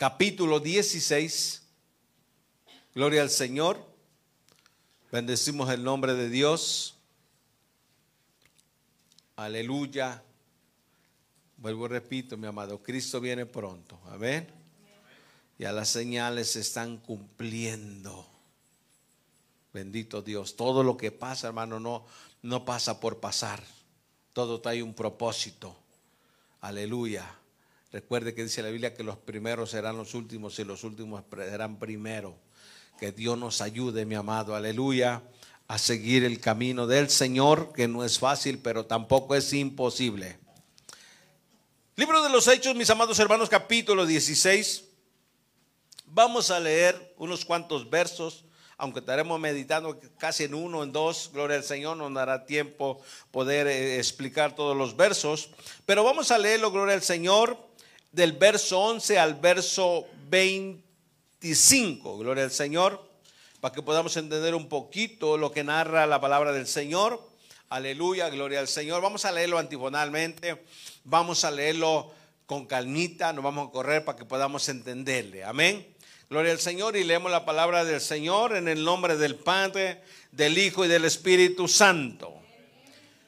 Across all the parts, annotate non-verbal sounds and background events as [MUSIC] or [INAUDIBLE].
Capítulo 16. Gloria al Señor. Bendecimos el nombre de Dios. Aleluya. Vuelvo y repito, mi amado, Cristo viene pronto. Amén. Ya las señales se están cumpliendo. Bendito Dios. Todo lo que pasa, hermano, no, no pasa por pasar. Todo trae un propósito. Aleluya. Recuerde que dice la Biblia que los primeros serán los últimos y los últimos serán primero. Que Dios nos ayude, mi amado, aleluya, a seguir el camino del Señor, que no es fácil, pero tampoco es imposible. Libro de los Hechos, mis amados hermanos, capítulo 16. Vamos a leer unos cuantos versos, aunque estaremos meditando casi en uno, en dos. Gloria al Señor, no nos dará tiempo poder eh, explicar todos los versos. Pero vamos a leerlo, gloria al Señor del verso 11 al verso 25. Gloria al Señor. Para que podamos entender un poquito lo que narra la palabra del Señor. Aleluya, gloria al Señor. Vamos a leerlo antifonalmente. Vamos a leerlo con calmita. Nos vamos a correr para que podamos entenderle. Amén. Gloria al Señor y leemos la palabra del Señor en el nombre del Padre, del Hijo y del Espíritu Santo.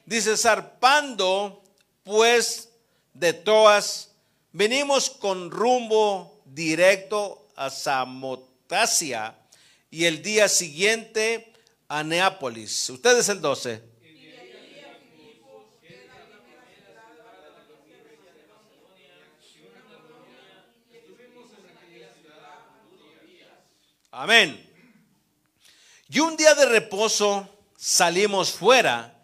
Dice, zarpando pues de todas Venimos con rumbo directo a Samotasia y el día siguiente a Neápolis. Ustedes el 12. Amén. Y un día de reposo salimos fuera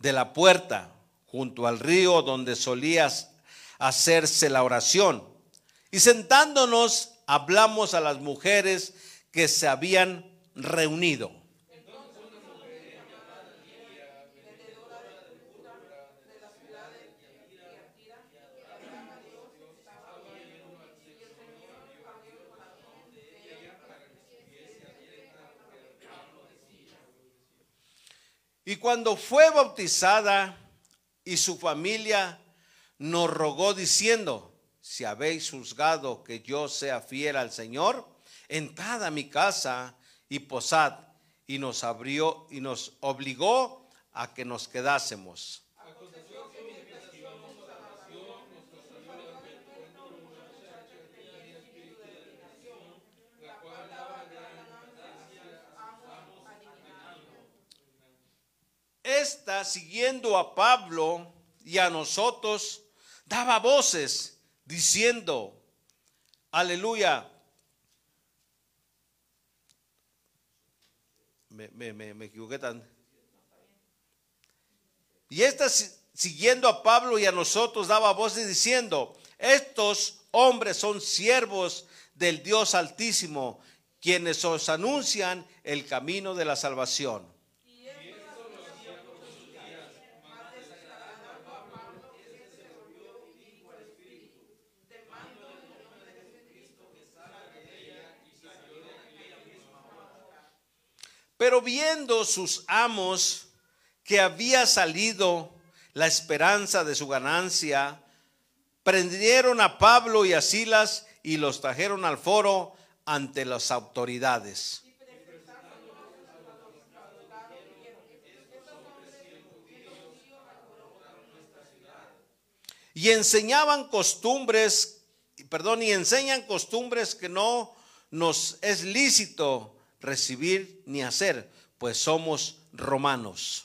de la puerta junto al río donde solías hacerse la oración. Y sentándonos hablamos a las mujeres que se habían reunido. Y cuando fue bautizada y su familia nos rogó diciendo, si habéis juzgado que yo sea fiel al Señor, entrad a mi casa y posad. Y nos abrió y nos obligó a que nos quedásemos. Esta, siguiendo a Pablo y a nosotros, daba voces diciendo, aleluya. Me, me, equivoqué tan. Y esta siguiendo a Pablo y a nosotros daba voces diciendo, estos hombres son siervos del Dios Altísimo, quienes os anuncian el camino de la salvación. Pero viendo sus amos que había salido la esperanza de su ganancia, prendieron a Pablo y a Silas y los trajeron al foro ante las autoridades. Y enseñaban costumbres, perdón, y enseñan costumbres que no nos es lícito recibir ni hacer, pues somos romanos.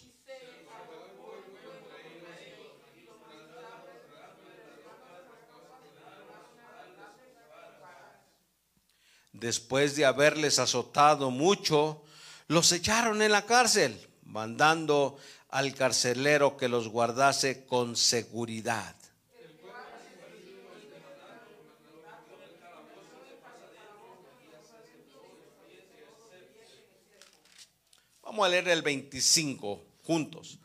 Después de haberles azotado mucho, los echaron en la cárcel, mandando al carcelero que los guardase con seguridad. Vamos a leer el 25 juntos.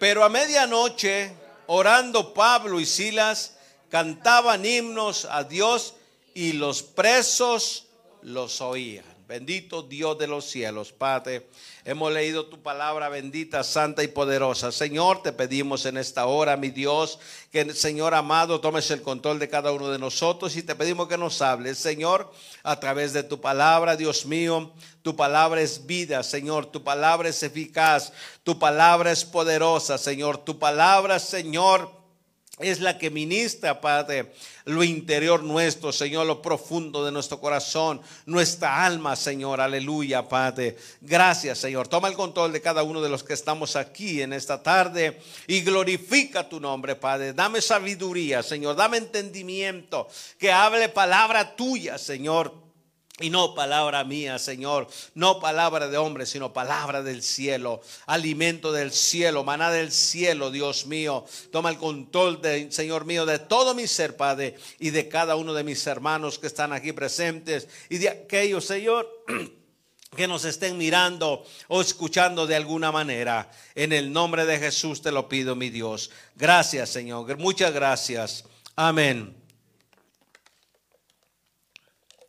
Pero a medianoche, orando Pablo y Silas, cantaban himnos a Dios y los presos los oían. Bendito Dios de los cielos, Padre. Hemos leído tu palabra bendita, santa y poderosa. Señor, te pedimos en esta hora, mi Dios, que Señor amado tomes el control de cada uno de nosotros y te pedimos que nos hables, Señor, a través de tu palabra, Dios mío. Tu palabra es vida, Señor. Tu palabra es eficaz. Tu palabra es poderosa, Señor. Tu palabra, Señor es la que ministra, Padre, lo interior nuestro, Señor, lo profundo de nuestro corazón, nuestra alma, Señor, aleluya, Padre. Gracias, Señor. Toma el control de cada uno de los que estamos aquí en esta tarde y glorifica tu nombre, Padre. Dame sabiduría, Señor, dame entendimiento, que hable palabra tuya, Señor y no palabra mía, Señor, no palabra de hombre, sino palabra del cielo, alimento del cielo, maná del cielo, Dios mío. Toma el control, de, Señor mío, de todo mi ser, Padre, y de cada uno de mis hermanos que están aquí presentes, y de aquellos, Señor, [CLEARS THROAT] que nos estén mirando o escuchando de alguna manera. En el nombre de Jesús te lo pido, mi Dios. Gracias, Señor. Muchas gracias. Amén.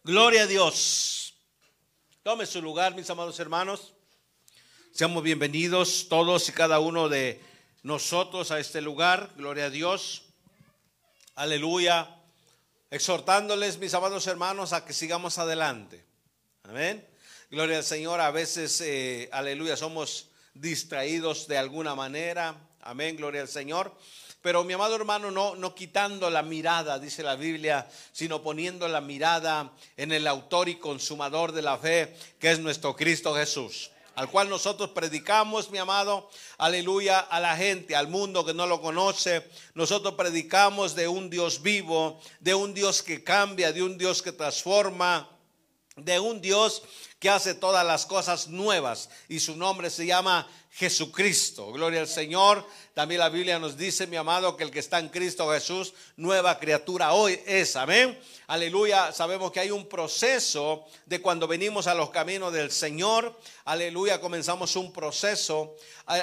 Gloria a Dios. Tome su lugar, mis amados hermanos. Seamos bienvenidos todos y cada uno de nosotros a este lugar. Gloria a Dios. Aleluya. Exhortándoles, mis amados hermanos, a que sigamos adelante. Amén. Gloria al Señor. A veces, eh, aleluya, somos distraídos de alguna manera. Amén. Gloria al Señor. Pero mi amado hermano, no, no quitando la mirada, dice la Biblia, sino poniendo la mirada en el autor y consumador de la fe, que es nuestro Cristo Jesús al cual nosotros predicamos, mi amado, aleluya, a la gente, al mundo que no lo conoce. Nosotros predicamos de un Dios vivo, de un Dios que cambia, de un Dios que transforma, de un Dios que hace todas las cosas nuevas. Y su nombre se llama Jesucristo. Gloria al Señor. También la Biblia nos dice, mi amado, que el que está en Cristo Jesús, nueva criatura hoy es. Amén. Aleluya. Sabemos que hay un proceso de cuando venimos a los caminos del Señor. Aleluya. Comenzamos un proceso.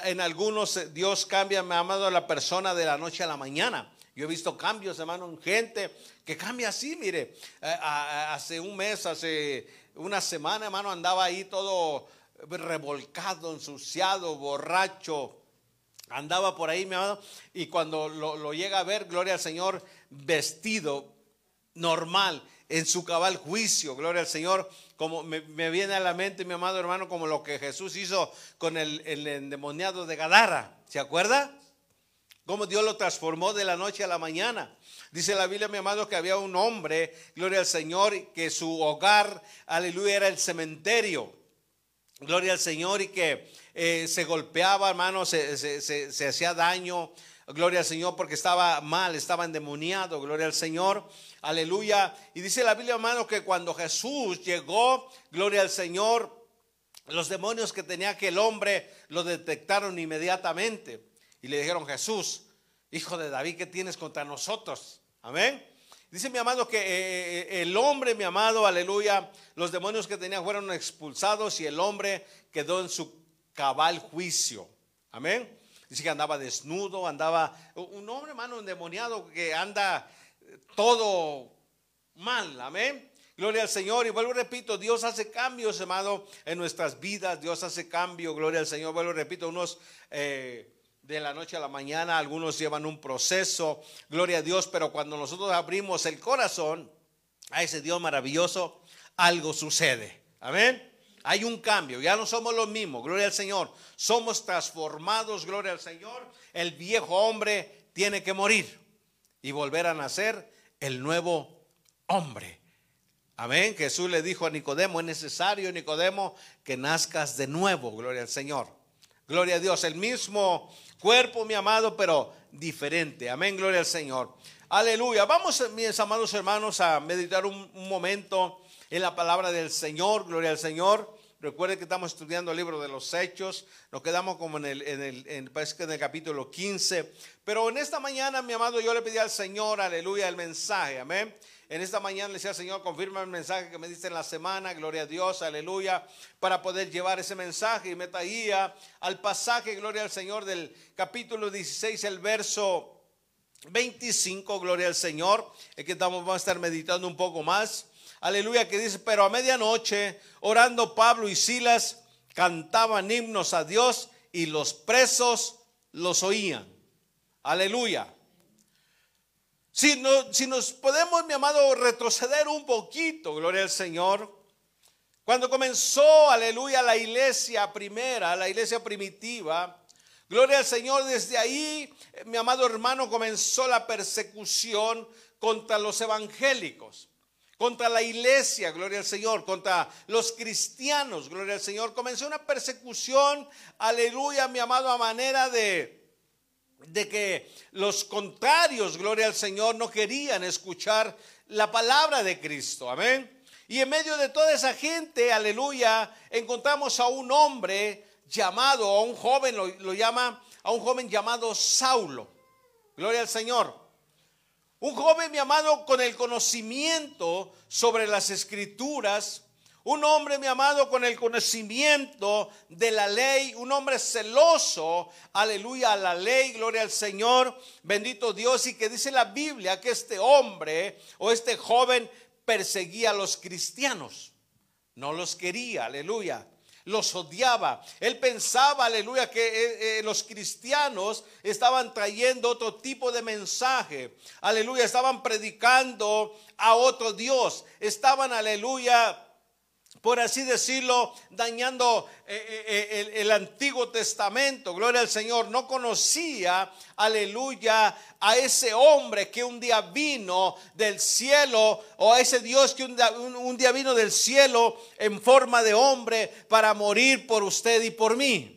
En algunos eh, Dios cambia, mi amado, la persona de la noche a la mañana. Yo he visto cambios, hermano, en gente que cambia así, mire. Eh, hace un mes, hace una semana, hermano, andaba ahí todo revolcado, ensuciado, borracho. Andaba por ahí, mi amado, y cuando lo, llega a ver, gloria al Señor, vestido normal, en su cabal juicio, gloria al Señor, como me, viene a la mente, mi amado hermano, como lo que Jesús hizo con el, el endemoniado de Gadara, ¿se acuerda? Cómo Dios lo transformó de la noche a la mañana. Dice la Biblia, mi amado, que había un hombre, gloria al Señor, que su hogar, aleluya, era el cementerio. Gloria al Señor y que eh, se golpeaba, hermano, se, se, hacía daño. Gloria al Señor porque estaba mal, estaba endemoniado. Gloria al Señor. Aleluya. Y dice la Biblia, hermano, que cuando Jesús llegó, gloria al Señor, los demonios que tenía aquel hombre lo detectaron inmediatamente. Y le dijeron, Jesús, hijo de David, ¿qué tienes contra nosotros? Amén. Dice mi amado que eh, eh, el hombre, mi amado, aleluya, los demonios que tenía fueron expulsados y el hombre quedó en su cabal juicio. Amén. Dice que andaba desnudo, andaba un hombre, hermano, endemoniado que anda todo mal. Amén. Gloria al Señor. Y vuelvo, repito, Dios hace cambios, hermano, en nuestras vidas. Dios hace cambio. Gloria al Señor. Vuelvo, repito, unos... Eh, de la noche a la mañana, algunos llevan un proceso, gloria a Dios, pero cuando nosotros abrimos el corazón a ese Dios maravilloso, algo sucede. Amén. Hay un cambio, ya no somos los mismos, gloria al Señor. Somos transformados, gloria al Señor. El viejo hombre tiene que morir y volver a nacer el nuevo hombre. Amén. Jesús le dijo a Nicodemo, es necesario, Nicodemo, que nazcas de nuevo, gloria al Señor. Gloria a Dios, el mismo Cuerpo, mi amado, pero diferente. Amén, gloria al Señor. Aleluya. Vamos, mis amados hermanos, a meditar un, momento en la palabra del Señor. Gloria al Señor. Recuerden que estamos estudiando el libro de los Hechos. Nos quedamos como en el, en el, en, parece que en el capítulo 15. Pero en esta mañana, mi amado, yo le pedí al Señor, aleluya, el mensaje. Amén. En esta mañana le decía, Señor, confirma el mensaje que me diste en la semana, gloria a Dios, aleluya, para poder llevar ese mensaje. Y me traía al pasaje, gloria al Señor, del capítulo 16, el verso 25, gloria al Señor, es que estamos, vamos a estar meditando un poco más. Aleluya, que dice, pero a medianoche, orando Pablo y Silas, cantaban himnos a Dios y los presos los oían. Aleluya. Si, no, si nos podemos, mi amado, retroceder un poquito, gloria al Señor. Cuando comenzó, aleluya, la iglesia primera, la iglesia primitiva, gloria al Señor, desde ahí, mi amado hermano, comenzó la persecución contra los evangélicos, contra la iglesia, gloria al Señor, contra los cristianos, gloria al Señor. Comenzó una persecución, aleluya, mi amado, a manera de de que los contrarios, gloria al Señor, no querían escuchar la palabra de Cristo. Amén. Y en medio de toda esa gente, aleluya, encontramos a un hombre llamado, a un joven, lo, llama, a un joven llamado Saulo. Gloria al Señor. Un joven, mi amado, con el conocimiento sobre las escrituras, un hombre, mi amado, con el conocimiento de la ley, un hombre celoso, aleluya, a la ley, gloria al Señor, bendito Dios, y que dice la Biblia que este hombre o este joven perseguía a los cristianos, no los quería, aleluya, los odiaba. Él pensaba, aleluya, que eh, eh, los cristianos estaban trayendo otro tipo de mensaje, aleluya, estaban predicando a otro Dios, estaban, aleluya, por así decirlo, dañando eh, eh, eh, el, Antiguo Testamento. Gloria al Señor. No conocía, aleluya, a ese hombre que un día vino del cielo, o a ese Dios que un día vino del cielo en forma de hombre para morir por usted y por mí.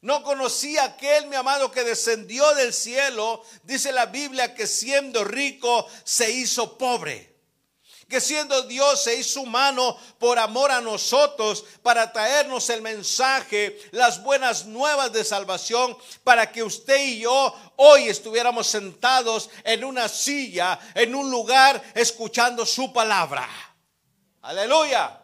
No conocía aquel, mi amado, que descendió del cielo. Dice la Biblia que siendo rico se hizo pobre que siendo Dios se hizo humano por amor a nosotros para traernos el mensaje, las buenas nuevas de salvación, para que usted y yo hoy estuviéramos sentados en una silla, en un lugar, escuchando su palabra. Aleluya.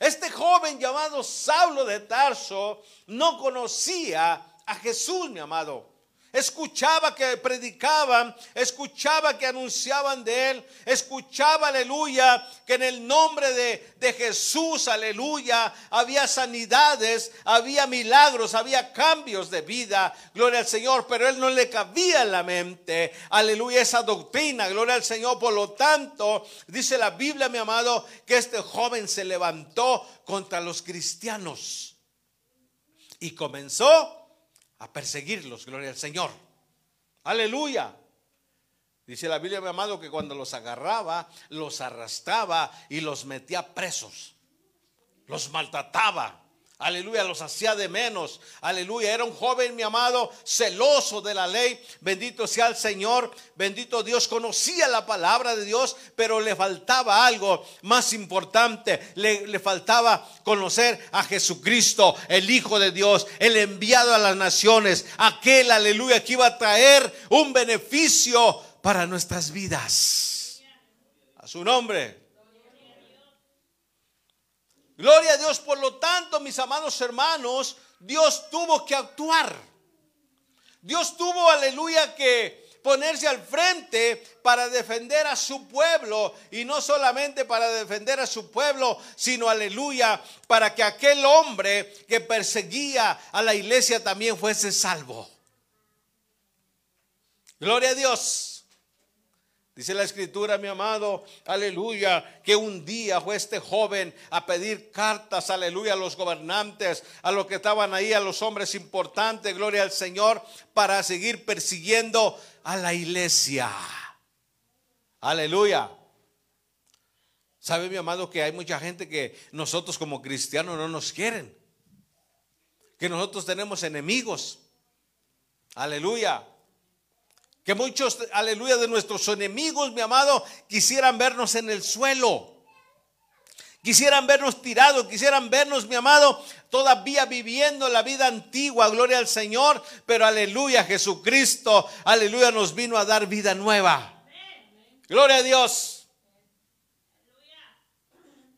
Este joven llamado Saulo de Tarso no conocía a Jesús, mi amado. Escuchaba que predicaban, escuchaba que anunciaban de Él, escuchaba, aleluya, que en el nombre de, de, Jesús, aleluya, había sanidades, había milagros, había cambios de vida, gloria al Señor, pero Él no le cabía en la mente, aleluya, esa doctrina, gloria al Señor. Por lo tanto, dice la Biblia, mi amado, que este joven se levantó contra los cristianos y comenzó a perseguirlos, gloria al Señor. Aleluya. Dice la Biblia, mi amado, que cuando los agarraba, los arrastraba y los metía presos. Los maltrataba. Aleluya, los hacía de menos. Aleluya, era un joven, mi amado, celoso de la ley. Bendito sea el Señor. Bendito Dios. Conocía la palabra de Dios, pero le faltaba algo más importante. Le, le faltaba conocer a Jesucristo, el Hijo de Dios, el enviado a las naciones. Aquel, aleluya, que iba a traer un beneficio para nuestras vidas. A su nombre. Gloria a Dios, por lo tanto, mis amados hermanos, Dios tuvo que actuar. Dios tuvo, aleluya, que ponerse al frente para defender a su pueblo y no solamente para defender a su pueblo, sino aleluya, para que aquel hombre que perseguía a la iglesia también fuese salvo. Gloria a Dios. Dice la escritura, mi amado, aleluya, que un día fue este joven a pedir cartas, aleluya, a los gobernantes, a los que estaban ahí, a los hombres importantes, gloria al Señor, para seguir persiguiendo a la iglesia. Aleluya. ¿Sabe, mi amado, que hay mucha gente que nosotros como cristianos no nos quieren? Que nosotros tenemos enemigos. Aleluya. Que muchos, aleluya, de nuestros enemigos, mi amado, quisieran vernos en el suelo. Quisieran vernos tirados, quisieran vernos, mi amado, todavía viviendo la vida antigua, gloria al Señor, pero aleluya, Jesucristo, aleluya, nos vino a dar vida nueva. Gloria a Dios.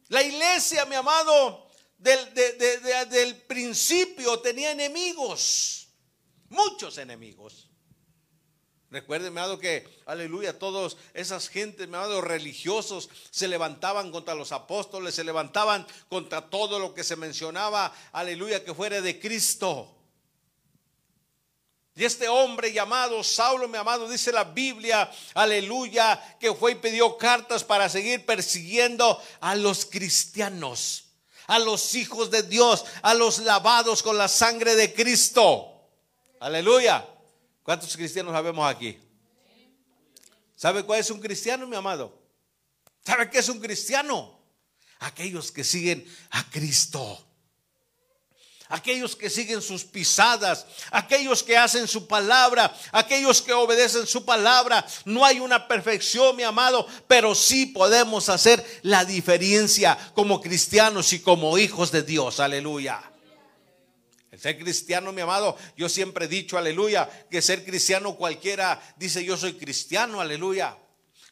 La iglesia, mi amado, del, del principio tenía enemigos, muchos enemigos. Recuerden, amado, que, aleluya, todos esas gentes, amado, religiosos se levantaban contra los apóstoles, se levantaban contra todo lo que se mencionaba, aleluya, que fuera de Cristo. Y este hombre llamado Saulo, mi amado, dice la Biblia, aleluya, que fue y pidió cartas para seguir persiguiendo a los cristianos, a los hijos de Dios, a los lavados con la sangre de Cristo. Aleluya. ¿Cuántos cristianos sabemos aquí? ¿Sabe cuál es un cristiano, mi amado? ¿Sabe qué es un cristiano? Aquellos que siguen a Cristo aquellos que siguen sus pisadas, aquellos que hacen su palabra, aquellos que obedecen su palabra. No hay una perfección, mi amado, pero sí podemos hacer la diferencia como cristianos y como hijos de Dios. Aleluya. El ser cristiano, mi amado, yo siempre he dicho, aleluya, que ser cristiano cualquiera dice yo soy cristiano, aleluya.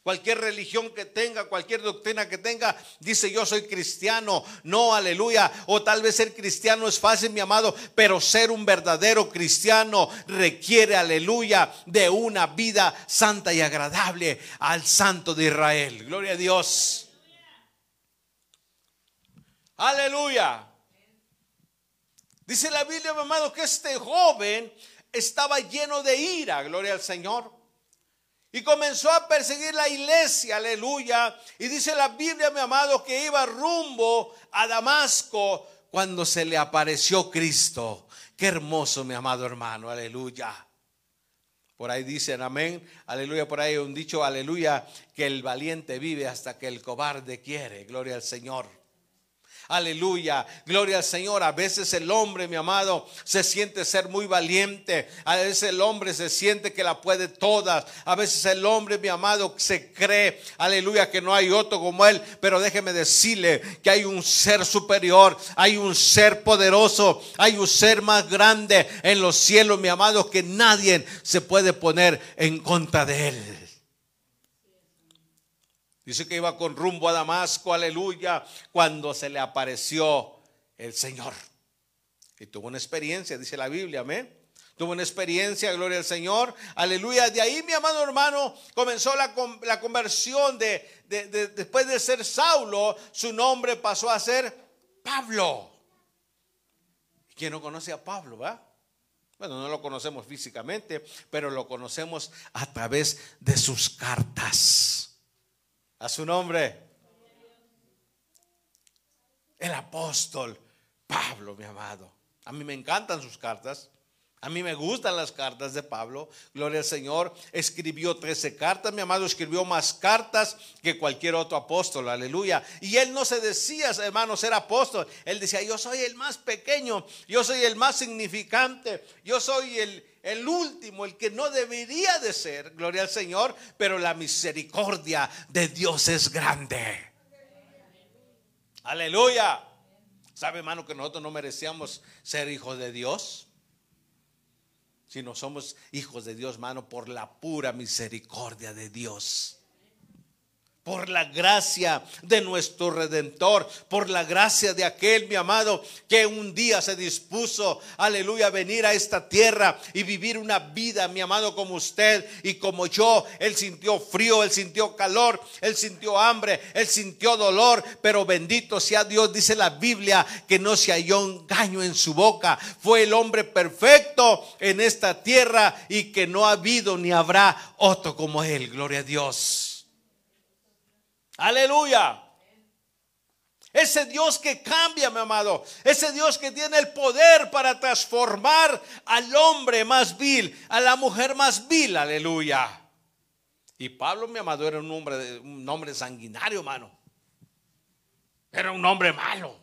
Cualquier religión que tenga, cualquier doctrina que tenga, dice yo soy cristiano. No, aleluya. O tal vez ser cristiano es fácil, mi amado, pero ser un verdadero cristiano requiere, aleluya, de una vida santa y agradable al Santo de Israel. Gloria a Dios. Aleluya. Dice la Biblia, mi amado, que este joven estaba lleno de ira. Gloria al Señor. Y comenzó a perseguir la iglesia, aleluya. Y dice la Biblia, mi amado, que iba rumbo a Damasco cuando se le apareció Cristo. Qué hermoso, mi amado hermano, aleluya. Por ahí dicen amén, aleluya. Por ahí un dicho, aleluya, que el valiente vive hasta que el cobarde quiere. Gloria al Señor. Aleluya. Gloria al Señor. A veces el hombre, mi amado, se siente ser muy valiente. A veces el hombre se siente que la puede todas. A veces el hombre, mi amado, se cree, aleluya, que no hay otro como él. Pero déjeme decirle que hay un ser superior. Hay un ser poderoso. Hay un ser más grande en los cielos, mi amado, que nadie se puede poner en contra de él. Dice que iba con rumbo a Damasco, aleluya, cuando se le apareció el Señor. Y tuvo una experiencia, dice la Biblia, amén. Tuvo una experiencia, gloria al Señor, aleluya. De ahí, mi amado hermano, comenzó la, conversión de, después de ser Saulo, su nombre pasó a ser Pablo. ¿Quién no conoce a Pablo, va? Bueno, no lo conocemos físicamente, pero lo conocemos a través de sus cartas. A su nombre. El apóstol Pablo, mi amado. A mí me encantan sus cartas. A mí me gustan las cartas de Pablo. Gloria al Señor. Escribió 13 cartas, mi amado. Escribió más cartas que cualquier otro apóstol. Aleluya. Y él no se decía, hermano, ser apóstol. Él decía, yo soy el más pequeño. Yo soy el más significante. Yo soy el, el último, el que no debería de ser, gloria al Señor, pero la misericordia de Dios es grande. Aleluya. ¿Sabe, hermano, que nosotros no merecíamos ser hijos de Dios? Si no somos hijos de Dios, hermano, por la pura misericordia de Dios por la gracia de nuestro redentor, por la gracia de aquel, mi amado, que un día se dispuso, aleluya, a venir a esta tierra y vivir una vida, mi amado, como usted y como yo. Él sintió frío, él sintió calor, él sintió hambre, él sintió dolor, pero bendito sea Dios, dice la Biblia, que no se halló engaño en su boca. Fue el hombre perfecto en esta tierra y que no ha habido ni habrá otro como él. Gloria a Dios. Aleluya. Ese Dios que cambia, mi amado. Ese Dios que tiene el poder para transformar al hombre más vil, a la mujer más vil. Aleluya. Y Pablo, mi amado, era un hombre, un sanguinario, hermano. Era un hombre malo.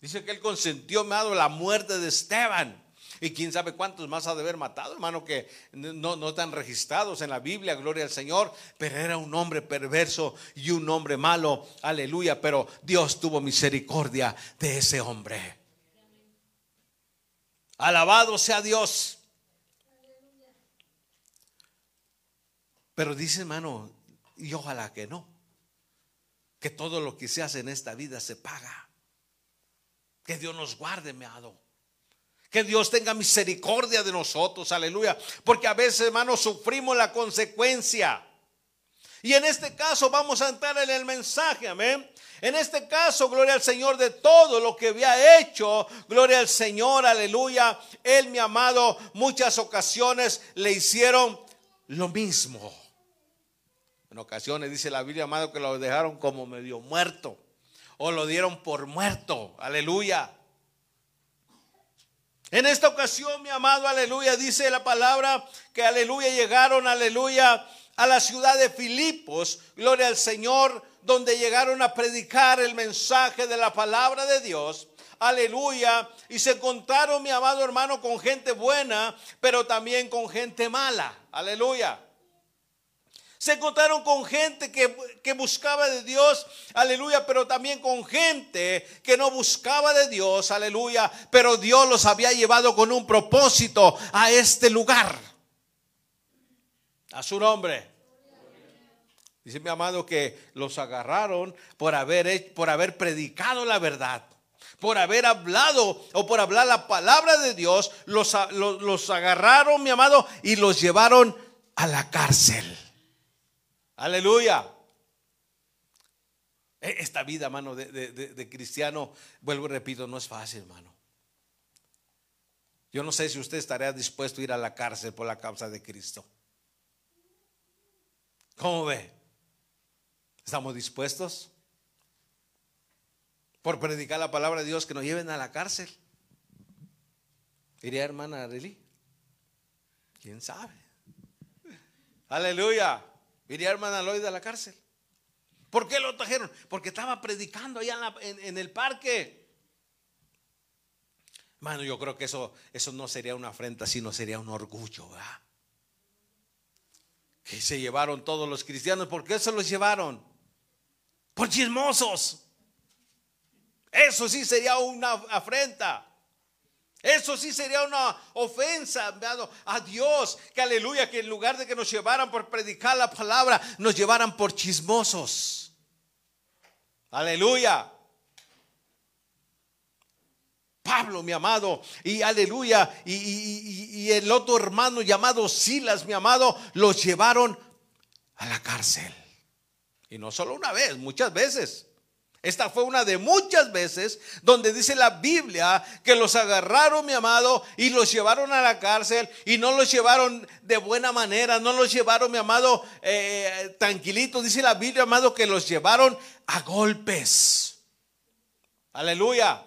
Dice que él consentió, mi amado, la muerte de Esteban. Y quién sabe cuántos más ha de haber matado, hermano, que no, no están registrados en la Biblia, gloria al Señor. Pero era un hombre perverso y un hombre malo, aleluya. Pero Dios tuvo misericordia de ese hombre. Alabado sea Dios. Pero dice, hermano, y ojalá que no, que todo lo que se hace en esta vida se paga. Que Dios nos guarde, me amado Que Dios tenga misericordia de nosotros, aleluya. Porque a veces, hermanos, sufrimos la consecuencia. Y en este caso vamos a entrar en el mensaje, amén. En este caso, gloria al Señor de todo lo que había hecho, gloria al Señor, aleluya. Él, mi amado, muchas ocasiones le hicieron lo mismo. En ocasiones dice la Biblia, amado, que lo dejaron como medio muerto o lo dieron por muerto, aleluya. En esta ocasión, mi amado, aleluya, dice la palabra que aleluya llegaron, aleluya, a la ciudad de Filipos, gloria al Señor, donde llegaron a predicar el mensaje de la palabra de Dios. Aleluya. Y se encontraron, mi amado hermano, con gente buena, pero también con gente mala. Aleluya. Se encontraron con gente que, buscaba de Dios, aleluya, pero también con gente que no buscaba de Dios, aleluya, pero Dios los había llevado con un propósito a este lugar. A su nombre. Dice mi amado que los agarraron por haber, por haber predicado la verdad, por haber hablado o por hablar la palabra de Dios. Los, agarraron, mi amado, y los llevaron a la cárcel. Aleluya. E, esta vida, hermano, de, de, cristiano, vuelvo y repito, no es fácil, hermano. Yo no sé si usted estaría dispuesto a ir a la cárcel por la causa de Cristo. ¿Cómo ve? ¿Estamos dispuestos? Por predicar la palabra de Dios que nos lleven a la cárcel. ¿Iría hermana Arely? ¿Quién sabe? Aleluya. ¿Iría hermana Lloyd a la cárcel? ¿Por qué lo trajeron? Porque estaba predicando allá en, el parque. Mano, yo creo que eso, eso no sería una afrenta, sino sería un orgullo, ¿verdad? que se llevaron todos los cristianos. ¿Por qué se los llevaron? Por chismosos. Eso sí sería una afrenta. Eso sí sería una ofensa a Dios. Que aleluya, que en lugar de que nos llevaran por predicar la palabra, nos llevaran por chismosos. Aleluya. Pablo, mi amado, y aleluya, y, el otro hermano llamado Silas, mi amado, los llevaron a la cárcel. Y no solo una vez, muchas veces. Esta fue una de muchas veces donde dice la Biblia que los agarraron, mi amado, y los llevaron a la cárcel y no los llevaron de buena manera, no los llevaron, mi amado, eh, tranquilitos. Dice la Biblia, amado, que los llevaron a golpes. Aleluya.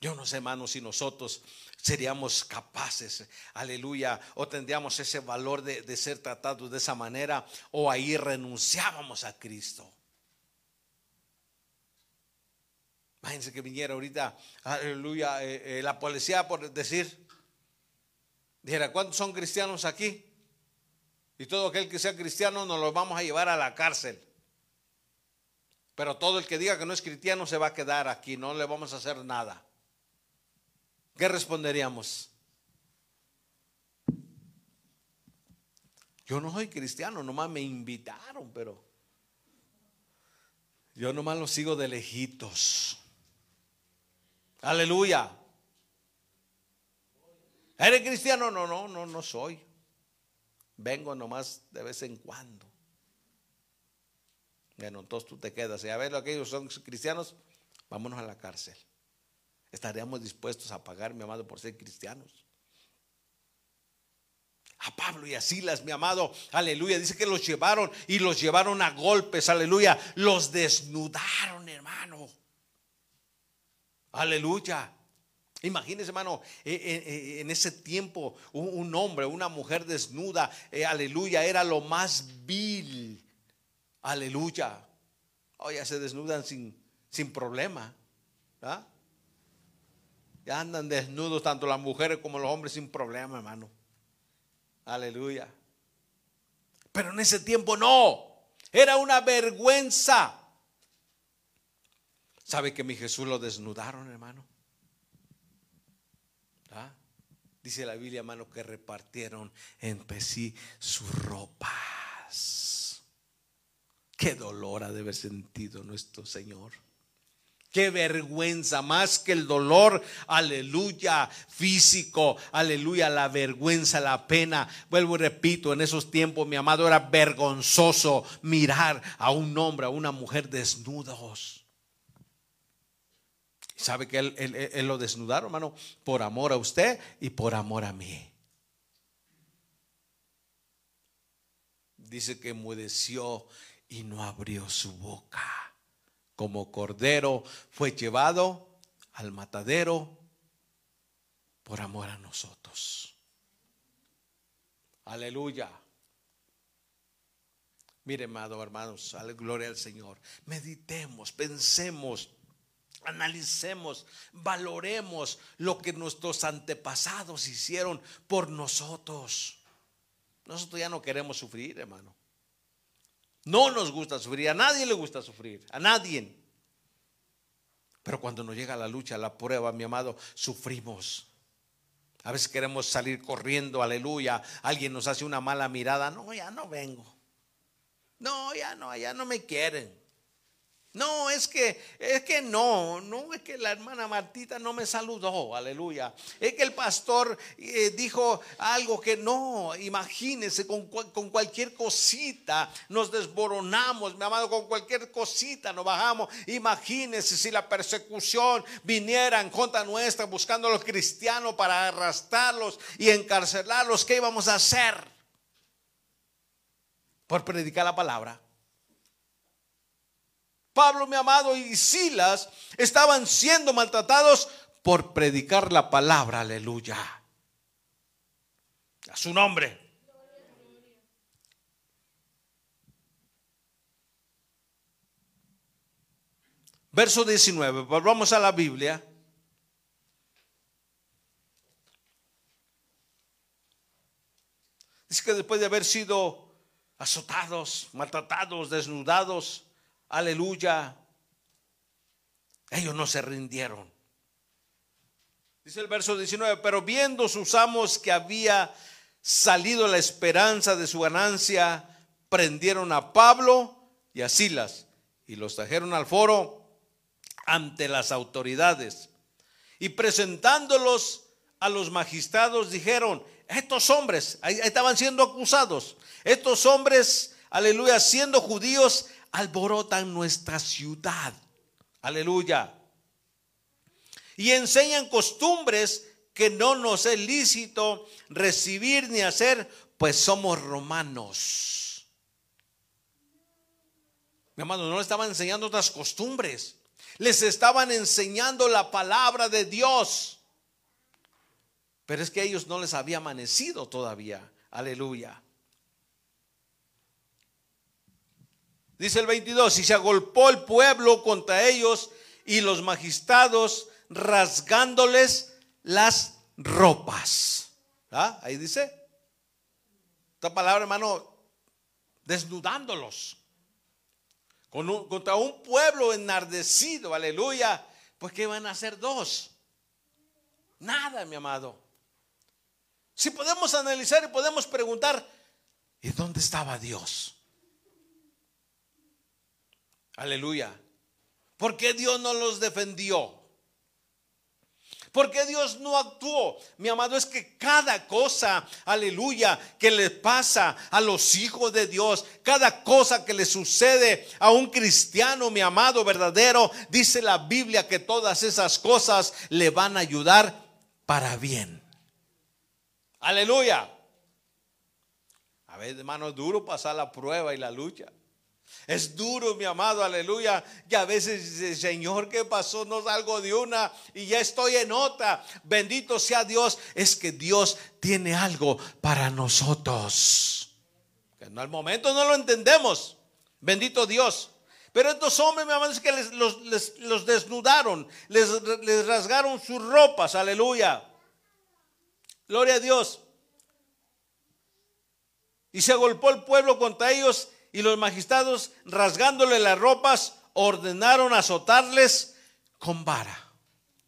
Yo no sé, hermanos, si nosotros seríamos capaces, aleluya, o tendríamos ese valor de, ser tratados de esa manera, o ahí renunciábamos a Cristo. Imagínense que viniera ahorita, aleluya, eh, eh, la policía por decir, dijera, ¿cuántos son cristianos aquí? Y todo aquel que sea cristiano nos lo vamos a llevar a la cárcel. Pero todo el que diga que no es cristiano se va a quedar aquí, no le vamos a hacer nada. ¿Qué responderíamos? Yo no soy cristiano, nomás me invitaron, pero yo nomás lo sigo de lejitos. Aleluya. ¿Eres cristiano? No, no, no, no soy. Vengo nomás de vez en cuando. Bueno, entonces tú te quedas. Y a ver, aquellos son cristianos, vámonos a la cárcel estaríamos dispuestos a pagar, mi amado, por ser cristianos. A Pablo y a Silas, mi amado, aleluya. Dice que los llevaron y los llevaron a golpes, aleluya. Los desnudaron, hermano. Aleluya. Imagínese, hermano, eh, eh, eh, en ese tiempo un hombre, una mujer desnuda, aleluya, era lo más vil. Aleluya. Oye, se desnudan sin, sin problema. ¿ah? Ya andan desnudos tanto las mujeres como los hombres sin problema, hermano. Aleluya. Pero en ese tiempo no. Era una vergüenza. ¿Sabe que mi Jesús lo desnudaron, hermano? ¿Ah? Dice la Biblia, hermano, que repartieron en sí sus ropas. Qué dolor ha de haber sentido nuestro Señor. Qué vergüenza, más que el dolor, aleluya, físico, aleluya, la vergüenza, la pena. Vuelvo y repito, en esos tiempos, mi amado, era vergonzoso mirar a un hombre, a una mujer desnudos. ¿Sabe que él, lo desnudaron, hermano? Por amor a usted y por amor a mí. Dice que enmudeció y no abrió su boca como cordero fue llevado al matadero por amor a nosotros. Aleluya. Mire, amado hermanos, gloria al Señor. Meditemos, pensemos, analicemos, valoremos lo que nuestros antepasados hicieron por nosotros. Nosotros ya no queremos sufrir, hermano. No nos gusta sufrir, a nadie le gusta sufrir, a nadie. Pero cuando nos llega la lucha, la prueba, mi amado, sufrimos. A veces queremos salir corriendo, aleluya. Alguien nos hace una mala mirada. No, ya no vengo. No, ya no, ya no me quieren. No, es que, es que no, no es que la hermana Martita no me saludó, aleluya. Es que el pastor eh, dijo algo que no, imagínense, con, con, cualquier cosita nos desboronamos, mi amado, con cualquier cosita nos bajamos. Imagínense si la persecución viniera en contra nuestra, buscando a los cristianos para arrastrarlos y encarcelarlos, ¿qué íbamos a hacer? Por predicar la palabra. Pablo, mi amado, y Silas estaban siendo maltratados por predicar la palabra, aleluya. A su nombre. Verso 19, volvamos a la Biblia. Dice que después de haber sido azotados, maltratados, desnudados, Aleluya. Ellos no se rindieron. Dice el verso 19, pero viendo sus amos que había salido la esperanza de su ganancia, prendieron a Pablo y a Silas y los trajeron al foro ante las autoridades. Y presentándolos a los magistrados dijeron, estos hombres, ahí estaban siendo acusados, estos hombres, aleluya, siendo judíos, alborotan nuestra ciudad. Aleluya. Y enseñan costumbres que no nos es lícito recibir ni hacer, pues somos romanos. Mi hermano, no le estaban enseñando otras costumbres. Les estaban enseñando la palabra de Dios. Pero es que ellos no les había amanecido todavía. Aleluya. Dice el 22, y se agolpó el pueblo contra ellos y los magistrados rasgándoles las ropas. ¿Ah? Ahí dice. Esta palabra, hermano, desnudándolos. contra un pueblo enardecido, aleluya. Pues ¿qué van a hacer dos? Nada, mi amado. Si podemos analizar y podemos preguntar, ¿y dónde estaba Dios? Aleluya. ¿Por qué Dios no los defendió? ¿Por qué Dios no actuó? Mi amado, es que cada cosa, aleluya, que le pasa a los hijos de Dios, cada cosa que le sucede a un cristiano, mi amado verdadero, dice la Biblia que todas esas cosas le van a ayudar para bien. Aleluya. A veces, hermano, es duro pasar la prueba y la lucha. Es duro, mi amado, aleluya. Y a veces dice, Señor, ¿qué pasó? No salgo de una y ya estoy en otra. Bendito sea Dios. Es que Dios tiene algo para nosotros. Que al momento no lo entendemos. Bendito Dios. Pero estos hombres, mi amado, es que los, desnudaron, les, les rasgaron sus ropas, aleluya. Gloria a Dios. Y se agolpó el pueblo contra ellos y los magistrados, rasgándole las ropas, ordenaron azotarles con vara.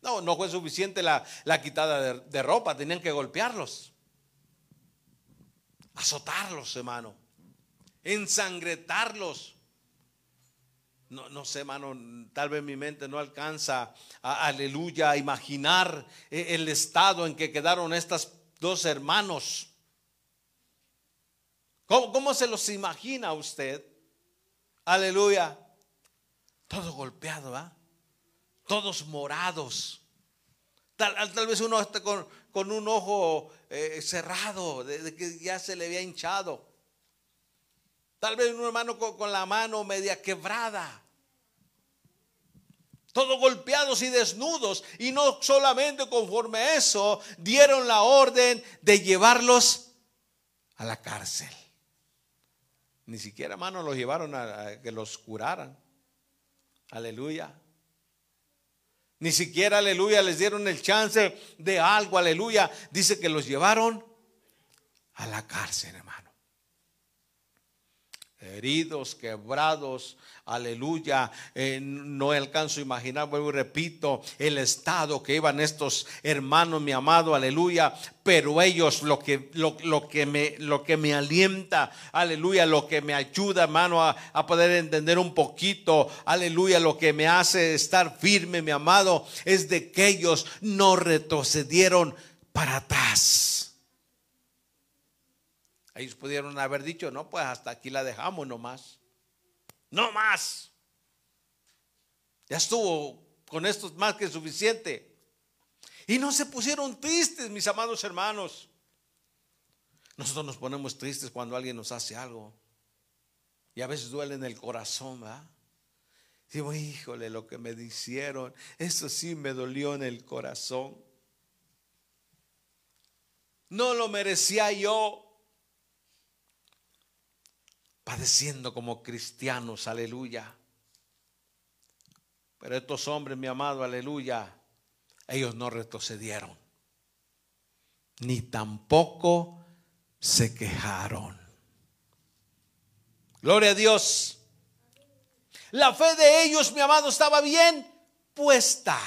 No, no fue suficiente la, quitada de, ropa, tenían que golpearlos. Azotarlos, hermano. Ensangretarlos. No, no sé, hermano, tal vez mi mente no alcanza, a, aleluya, a imaginar eh, el estado en que quedaron estas dos hermanos. ¿Cómo, se los imagina usted? Aleluya. Todo golpeado, ¿va? Todos morados. Tal, tal, vez uno con, con un ojo eh, cerrado, de, que ya se le había hinchado. Tal vez un hermano con, la mano media quebrada. Todos golpeados y desnudos. Y no solamente conforme a eso, dieron la orden de llevarlos a la cárcel. Ni siquiera, hermano, los llevaron a que los curaran. Aleluya. Ni siquiera, aleluya, les dieron el chance de algo, aleluya. Dice que los llevaron a la cárcel, hermano heridos, quebrados, aleluya. Eh, no alcanzo a imaginar, vuelvo y repito, el estado que iban estos hermanos, mi amado, aleluya. Pero ellos lo que, lo, que, me, lo que me alienta, aleluya, lo que me ayuda, hermano, a, a poder entender un poquito, aleluya, lo que me hace estar firme, mi amado, es de que ellos no retrocedieron para atrás. Ellos pudieron haber dicho, no, pues hasta aquí la dejamos nomás. No más. Ya estuvo con esto más que suficiente. Y no se pusieron tristes, mis amados hermanos. Nosotros nos ponemos tristes cuando alguien nos hace algo. Y a veces duele en el corazón, ¿verdad? Digo, híjole, lo que me hicieron, eso sí me dolió en el corazón. No lo merecía yo padeciendo como cristianos, aleluya. Pero estos hombres, mi amado, aleluya, ellos no retrocedieron, ni tampoco se quejaron. Gloria a Dios. La fe de ellos, mi amado, estaba bien puesta.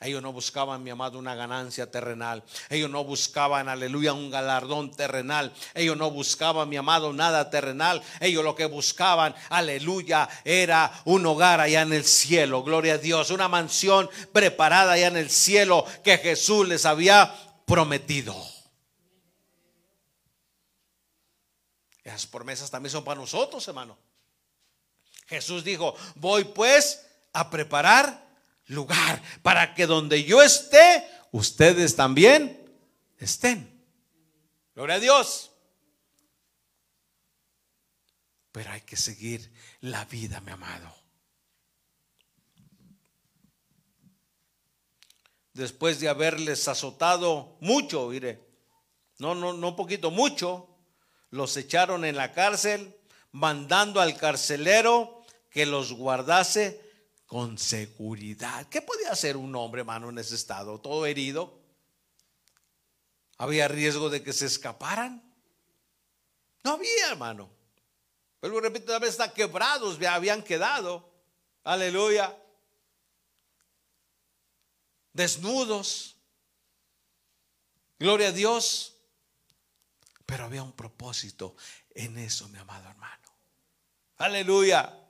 Ellos no buscaban, mi amado, una ganancia terrenal. Ellos no buscaban, aleluya, un galardón terrenal. Ellos no buscaban, mi amado, nada terrenal. Ellos lo que buscaban, aleluya, era un hogar allá en el cielo. Gloria a Dios. Una mansión preparada allá en el cielo que Jesús les había prometido. Esas promesas también son para nosotros, hermano. Jesús dijo, voy pues a preparar lugar para que donde yo esté, ustedes también estén. Gloria a Dios. Pero hay que seguir la vida, mi amado. Después de haberles azotado mucho, mire, no, no, no poquito, mucho, los echaron en la cárcel, mandando al carcelero que los guardase con seguridad. ¿Qué podía hacer un hombre, hermano, en ese estado? Todo herido. ¿Había riesgo de que se escaparan? No había, hermano. Pero repito, vez están quebrados, habían quedado. Aleluya. Desnudos. Gloria a Dios. Pero había un propósito en eso, mi amado hermano. Aleluya.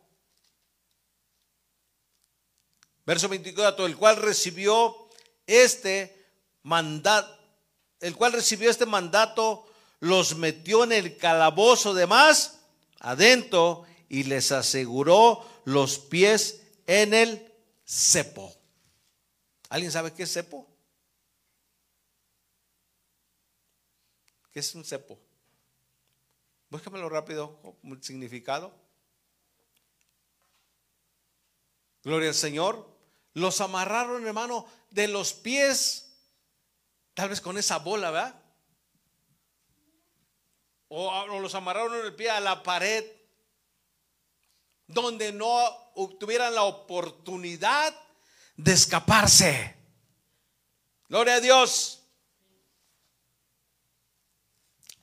Verso 24, el cual recibió este mandato, el cual recibió este mandato, los metió en el calabozo de más adentro y les aseguró los pies en el cepo. ¿Alguien sabe qué es cepo? ¿Qué es un cepo? Búscamelo rápido, significado. Gloria al Señor. Los amarraron, hermano, de los pies, tal vez con esa bola, ¿verdad? O, los amarraron en el pie a la pared, donde no tuvieran la oportunidad de escaparse. Gloria a Dios.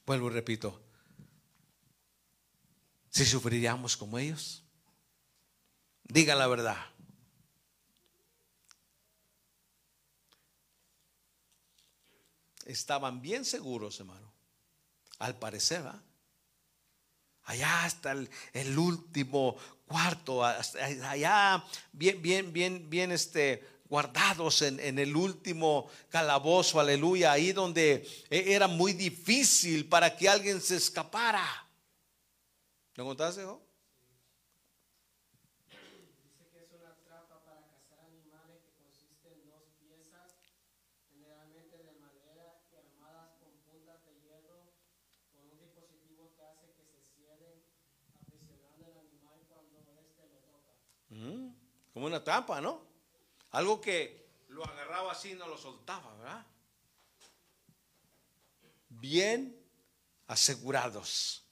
Vuelvo y repito, si sufriríamos como ellos, diga la verdad. Estaban bien seguros, hermano. Al parecer, allá hasta el, último cuarto, allá bien, bien, bien, bien este, guardados en, en, el último calabozo, aleluya, ahí donde e, era muy difícil para que alguien se escapara. ¿Lo contaste, hijo? Como una trampa, ¿no? Algo que lo agarraba así y no lo soltaba, ¿verdad? Bien asegurados.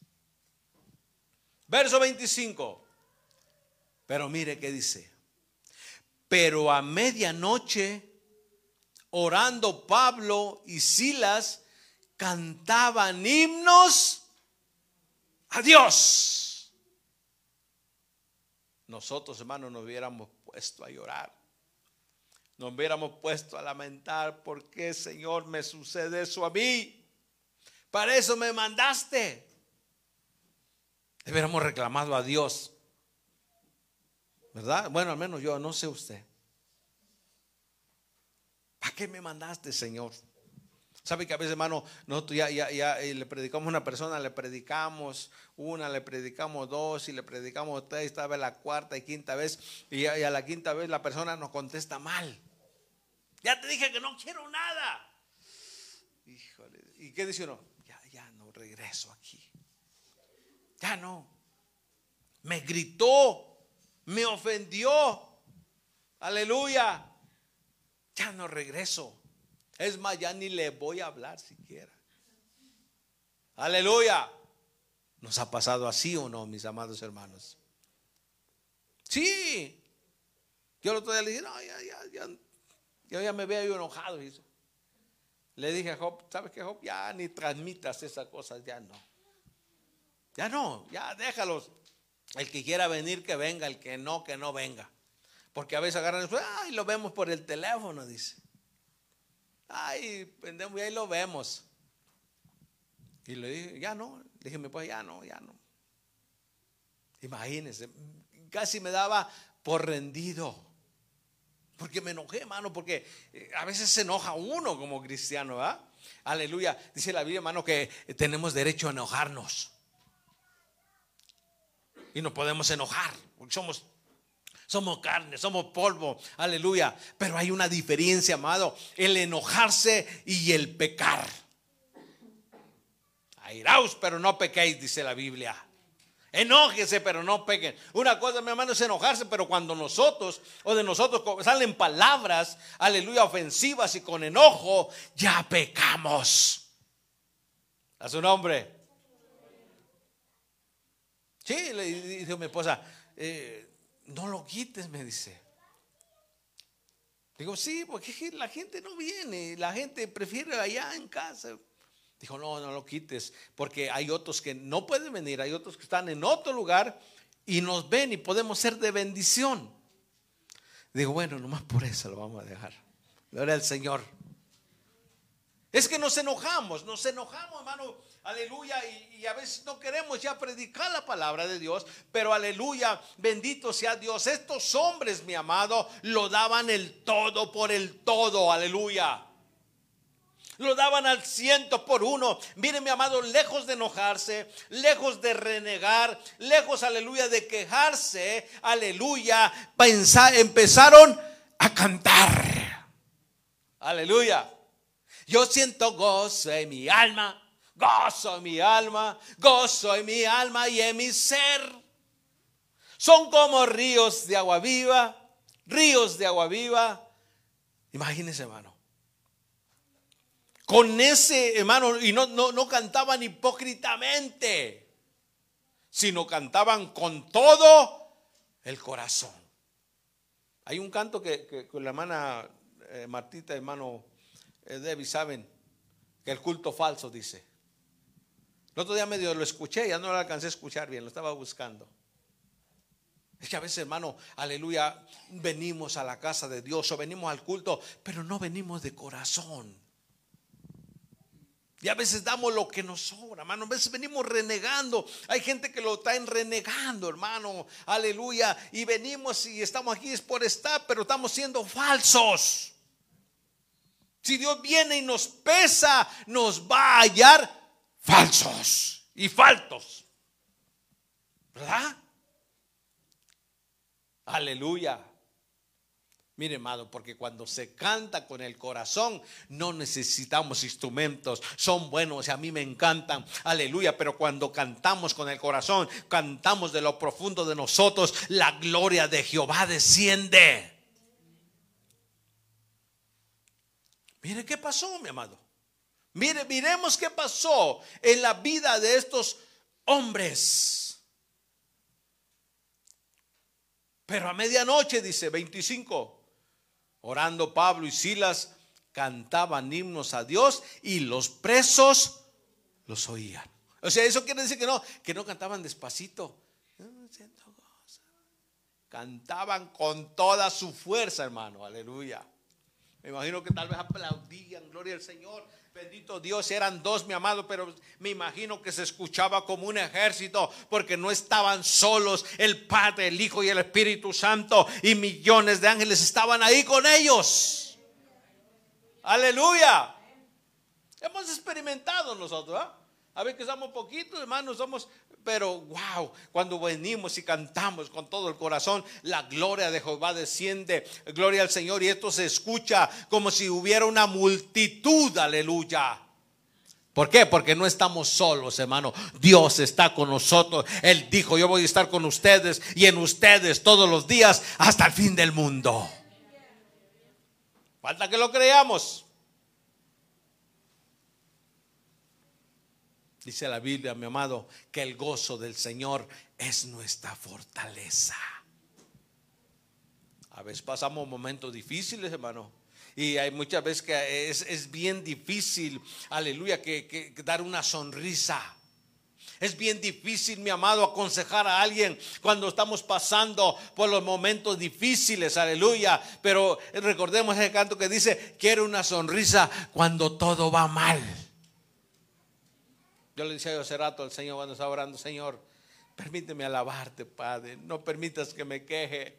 Verso 25. Pero mire qué dice. Pero a medianoche, orando Pablo y Silas, cantaban himnos a Dios nosotros, hermanos, nos hubiéramos puesto a llorar. Nos hubiéramos puesto a lamentar, ¿por qué, Señor, me sucede eso a mí? Para eso me mandaste. Hubiéramos reclamado a Dios. ¿Verdad? Bueno, al menos yo, no sé usted. ¿Para qué me mandaste, Señor? ¿Sabe que a veces, hermano, nosotros ya, ya, ya le predicamos a una persona, le predicamos una, le predicamos dos y le predicamos tres, esta vez la cuarta y quinta vez, y, a la quinta vez la persona nos contesta mal. Ya te dije que no quiero nada. Híjole, ¿y qué dice uno? Ya, ya no regreso aquí. Ya no. Me gritó, me ofendió. Aleluya. Ya no regreso. Es más, ya ni le voy a hablar siquiera. Aleluya. ¿Nos ha pasado así o no, mis amados hermanos? Sí. Yo el otro día le dije, no, ya, ya, ya, yo ya me veo enojado. Le dije a Job, ¿sabes qué, Job? Ya ni transmitas esas cosas, ya no. Ya no, ya déjalos. El que quiera venir, que venga, el que no, que no venga. Porque a veces agarran, ay, lo vemos por el teléfono, dice. Ay, prendemos y ahí lo vemos. Y le dije, ya no. Le dije, pues ya no, ya no. Imagínense, casi me daba por rendido. Porque me enojé, hermano, porque eh, a veces se enoja uno como cristiano, ¿verdad? Aleluya. Dice la Biblia, hermano, que tenemos derecho a enojarnos. Y no podemos enojar, porque somos somos carne, somos polvo, aleluya. Pero hay una diferencia, amado, el enojarse y el pecar. Airaos, pero no pequéis, dice la Biblia. Enójese, pero no pequen. Una cosa, mi hermano, es enojarse, pero cuando nosotros o de nosotros salen palabras, aleluya, ofensivas y con enojo, ya pecamos. A su nombre. Sí, le dijo mi esposa, eh, no lo quites, me dice. Digo, sí, porque la gente no viene, la gente prefiere allá en casa. Dijo, no, no lo quites, porque hay otros que no pueden venir, hay otros que están en otro lugar y nos ven y podemos ser de bendición. Digo, bueno, nomás por eso lo vamos a dejar. Gloria al Señor. Es que nos enojamos, nos enojamos, hermano aleluya, y, a veces no queremos ya predicar la palabra de Dios, pero aleluya, bendito sea Dios. Estos hombres, mi amado, lo daban el todo por el todo, aleluya. Lo daban al ciento por uno. Mire, mi amado, lejos de enojarse, lejos de renegar, lejos, aleluya, de quejarse, aleluya, empezaron a cantar. Aleluya. Yo siento gozo en mi alma Gozo en mi alma, gozo en mi alma y en mi ser. Son como ríos de agua viva, ríos de agua viva. Imagínense, hermano. Con ese, hermano, y no, no, no cantaban hipócritamente, sino cantaban con todo el corazón. Hay un canto que, con la hermana eh, Martita, hermano eh, Debbie, saben que el culto falso dice. El otro día medio lo escuché, ya no lo alcancé a escuchar bien, lo estaba buscando. Es que a veces, hermano, aleluya, venimos a la casa de Dios o venimos al culto, pero no venimos de corazón. Y a veces damos lo que nos sobra, hermano. A veces venimos renegando. Hay gente que lo está en renegando, hermano. Aleluya. Y venimos y estamos aquí es por estar, pero estamos siendo falsos. Si Dios viene y nos pesa, nos va a hallar falsos y faltos. ¿Verdad? Aleluya. Mire, amado, porque cuando se canta con el corazón, no necesitamos instrumentos. Son buenos a mí me encantan. Aleluya. Pero cuando cantamos con el corazón, cantamos de lo profundo de nosotros, la gloria de Jehová desciende. Mire qué pasó, mi amado. Mire, miremos qué pasó en la vida de estos hombres. Pero a medianoche, dice 25 Orando Pablo y Silas cantaban himnos a Dios y los presos los oían. O sea, eso quiere decir que no, que no cantaban despacito. Cantaban con toda su fuerza, hermano. Aleluya. Me imagino que tal vez aplaudían, gloria al Señor. Bendito Dios, eran dos, mi amado, pero me imagino que se escuchaba como un ejército, porque no estaban solos el Padre, el Hijo y el Espíritu Santo, y millones de ángeles estaban ahí con ellos. Aleluya. Hemos experimentado nosotros, ¿ah? A ver que somos poquitos, hermanos, somos pero wow, cuando venimos y cantamos con todo el corazón, la gloria de Jehová desciende, gloria al Señor, y esto se escucha como si hubiera una multitud, aleluya. ¿Por qué? Porque no estamos solos, hermano. Dios está con nosotros. Él dijo, yo voy a estar con ustedes y en ustedes todos los días hasta el fin del mundo. Falta que lo creamos. Dice la Biblia, mi amado, que el gozo del Señor es nuestra fortaleza. A veces pasamos momentos difíciles, hermano. Y hay muchas veces que es, bien difícil, aleluya, que, dar una sonrisa. Es bien difícil, mi amado, aconsejar a alguien cuando estamos pasando por los momentos difíciles, aleluya. Pero recordemos ese canto que dice, quiero una sonrisa cuando todo va mal. Yo le decía yo hace rato al Señor cuando estaba orando, Señor, permíteme alabarte, Padre. No permitas que me queje.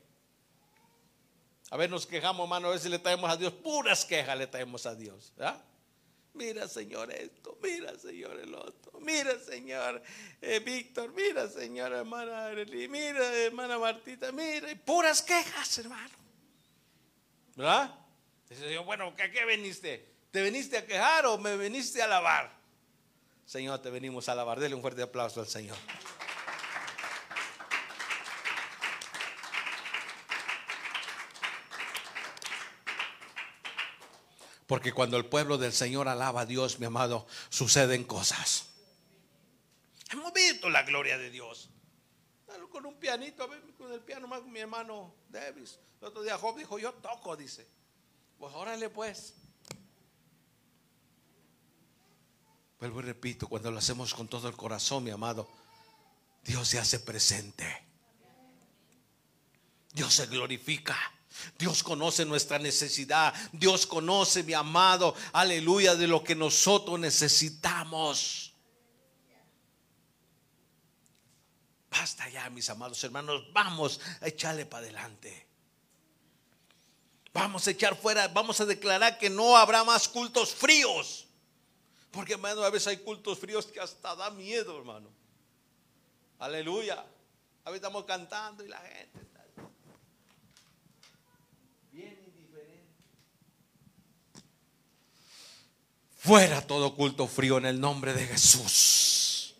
A ver, nos quejamos, hermano, a veces le traemos a Dios, puras quejas le traemos a Dios. Mira, Señor, esto, mira, Señor, el otro, mira, Señor, eh, Víctor, mira, Señor, hermana Arely, mira, hermana Martita, mira, puras quejas, hermano. ¿Verdad? Dice yo, bueno, ¿a qué veniste? ¿Te veniste a quejar o me veniste a alabar? Señor, te venimos a alabar. Dele un fuerte aplauso al Señor. Porque cuando el pueblo del Señor alaba a Dios, mi amado, suceden cosas. Hemos visto la gloria de Dios. Con un pianito, con el piano más con mi hermano Davis. El otro día Job dijo, yo toco, dice. Pues órale pues. Vuelvo y repito, cuando lo hacemos con todo el corazón, mi amado, Dios se hace presente. Dios se glorifica. Dios conoce nuestra necesidad. Dios conoce, mi amado, aleluya, de lo que nosotros necesitamos. Basta ya, mis amados hermanos. Vamos a echarle para adelante. Vamos a echar fuera, vamos a declarar que no habrá más cultos fríos. Porque, hermano, a veces hay cultos fríos que hasta da miedo, hermano. Aleluya. A veces estamos cantando y la gente está bien indiferente. Fuera todo culto frío en el nombre de Jesús.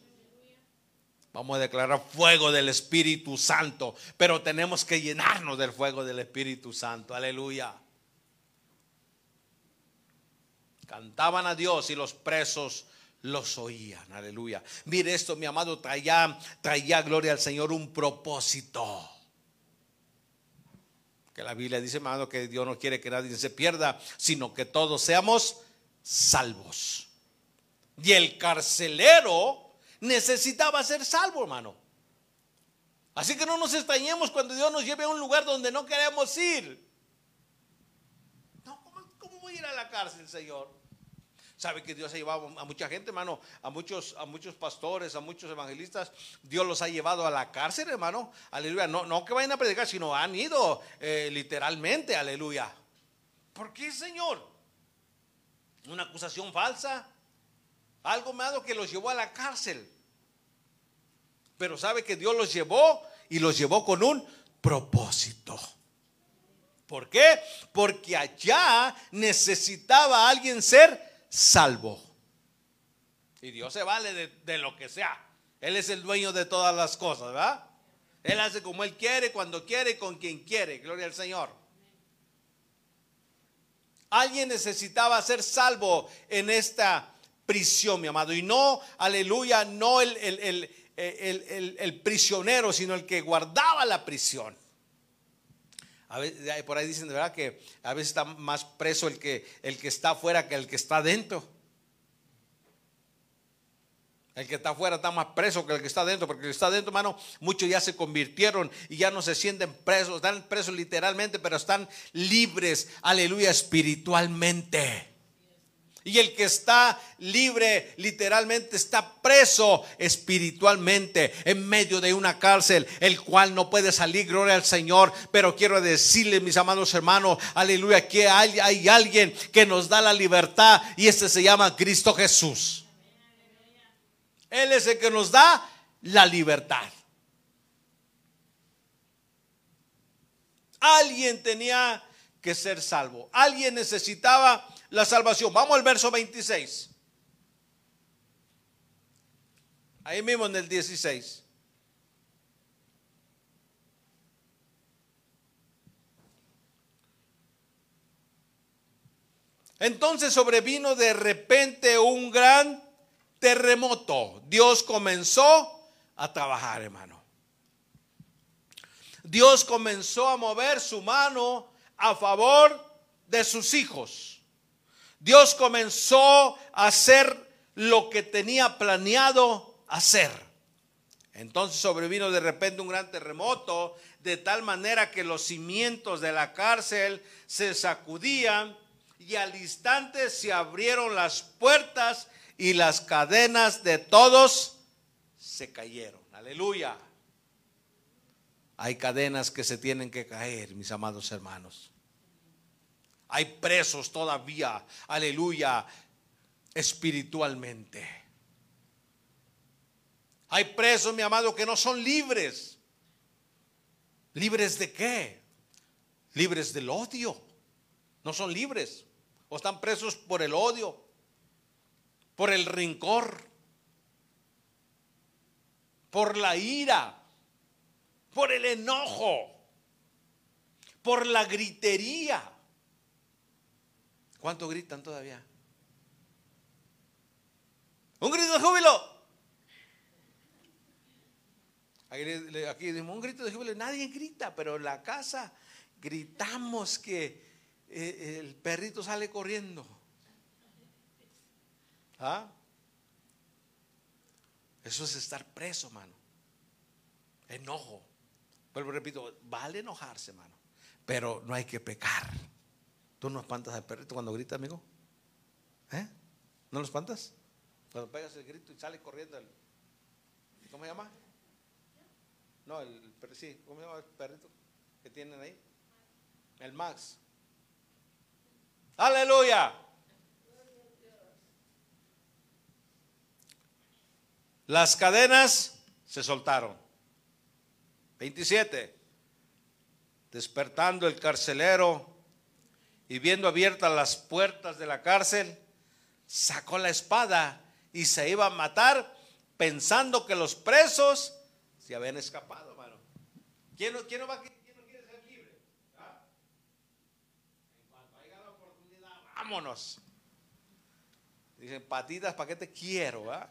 Vamos a declarar fuego del Espíritu Santo, pero tenemos que llenarnos del fuego del Espíritu Santo. Aleluya. Cantaban a Dios y los presos los oían. Aleluya. Mire esto, mi amado, traía, traía gloria al Señor un propósito. Que la Biblia dice, amado, que Dios no quiere que nadie se pierda, sino que todos seamos salvos. Y el carcelero necesitaba ser salvo, hermano. Así que no nos extrañemos cuando Dios nos lleve a un lugar donde no queremos ir. No, ¿cómo, cómo voy a ir a la cárcel, Señor? Sabe que Dios ha llevado a mucha gente, hermano, a muchos, a muchos pastores, a muchos evangelistas. Dios los ha llevado a la cárcel, hermano. Aleluya. No, no que vayan a predicar, sino han ido eh, literalmente, aleluya. ¿Por qué, Señor? Una acusación falsa. Algo malo que los llevó a la cárcel. Pero sabe que Dios los llevó y los llevó con un propósito. ¿Por qué? Porque allá necesitaba alguien ser salvo. Y Dios se vale de, lo que sea. Él es el dueño de todas las cosas, ¿verdad? Él hace como Él quiere, cuando quiere, con quien quiere. Gloria al Señor. Alguien necesitaba ser salvo en esta prisión, mi amado. Y no, aleluya, no el, el prisionero, sino el que guardaba la prisión. A veces, por ahí dicen de verdad que a veces está más preso el que, el que está afuera que el que está dentro. El que está afuera está más preso que el que está dentro, porque el que está dentro, hermano, muchos ya se convirtieron y ya no se sienten presos, están presos literalmente, pero están libres, aleluya, espiritualmente. Y el que está libre literalmente está preso espiritualmente en medio de una cárcel, el cual no puede salir, gloria al Señor. Pero quiero decirles, mis amados hermanos, aleluya, que hay, hay alguien que nos da la libertad y este se llama Cristo Jesús. Él es el que nos da la libertad. Alguien tenía que ser salvo. Alguien necesitaba la salvación. Vamos al verso 26. Ahí mismo en el 16. Entonces sobrevino de repente un gran terremoto. Dios comenzó a trabajar, hermano. Dios comenzó a mover su mano a favor de sus hijos. Dios comenzó a hacer lo que tenía planeado hacer. Entonces sobrevino de repente un gran terremoto, de tal manera que los cimientos de la cárcel se sacudían y al instante se abrieron las puertas y las cadenas de todos se cayeron. Aleluya. Hay cadenas que se tienen que caer, mis amados hermanos. Hay presos todavía, aleluya, espiritualmente. Hay presos, mi amado, que no son libres. ¿Libres de qué? Libres del odio. No son libres. O están presos por el odio, por el rencor, por la ira, por el enojo, por la gritería. ¿Cuánto gritan todavía? Un grito de júbilo. Aquí decimos un grito de júbilo. Nadie grita, pero en la casa gritamos que eh, el perrito sale corriendo. ¿Ah? Eso es estar preso, mano. Enojo. Pero repito, vale enojarse, mano. Pero no hay que pecar. ¿Tú no espantas al perrito cuando grita, amigo? ¿Eh? ¿No lo espantas? Cuando pegas el grito y sale corriendo el... ¿Cómo se llama? No, el, sí, ¿cómo se llama el perrito que tienen ahí? El Max. Aleluya. Las cadenas se soltaron. 27. Despertando el carcelero y viendo abiertas las puertas de la cárcel, sacó la espada y se iba a matar pensando que los presos se habían escapado, hermano. ¿Quién quién no, va? ¿Ah? Oportunidad, vámonos. Dicen, patitas, ¿para qué te quiero? ¿ah?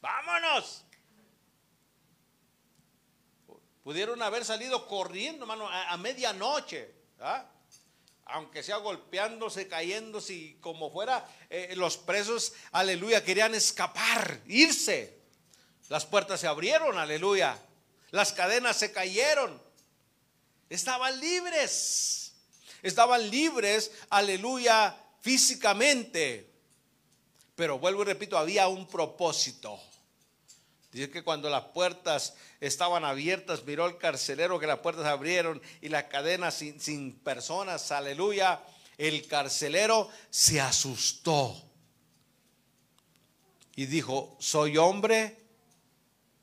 Vámonos. Pudieron haber salido corriendo, hermano, a, a medianoche. ¿ah? Aunque sea golpeándose, cayéndose y como fuera, eh, los presos, aleluya, querían escapar, irse. Las puertas se abrieron, aleluya. Las cadenas se cayeron. Estaban libres. Estaban libres, aleluya, físicamente. Pero vuelvo y repito, había un propósito. Dice que cuando las puertas estaban abiertas, miró el carcelero que las puertas abrieron y las cadenas sin, sin personas, aleluya. El carcelero se asustó y dijo, soy hombre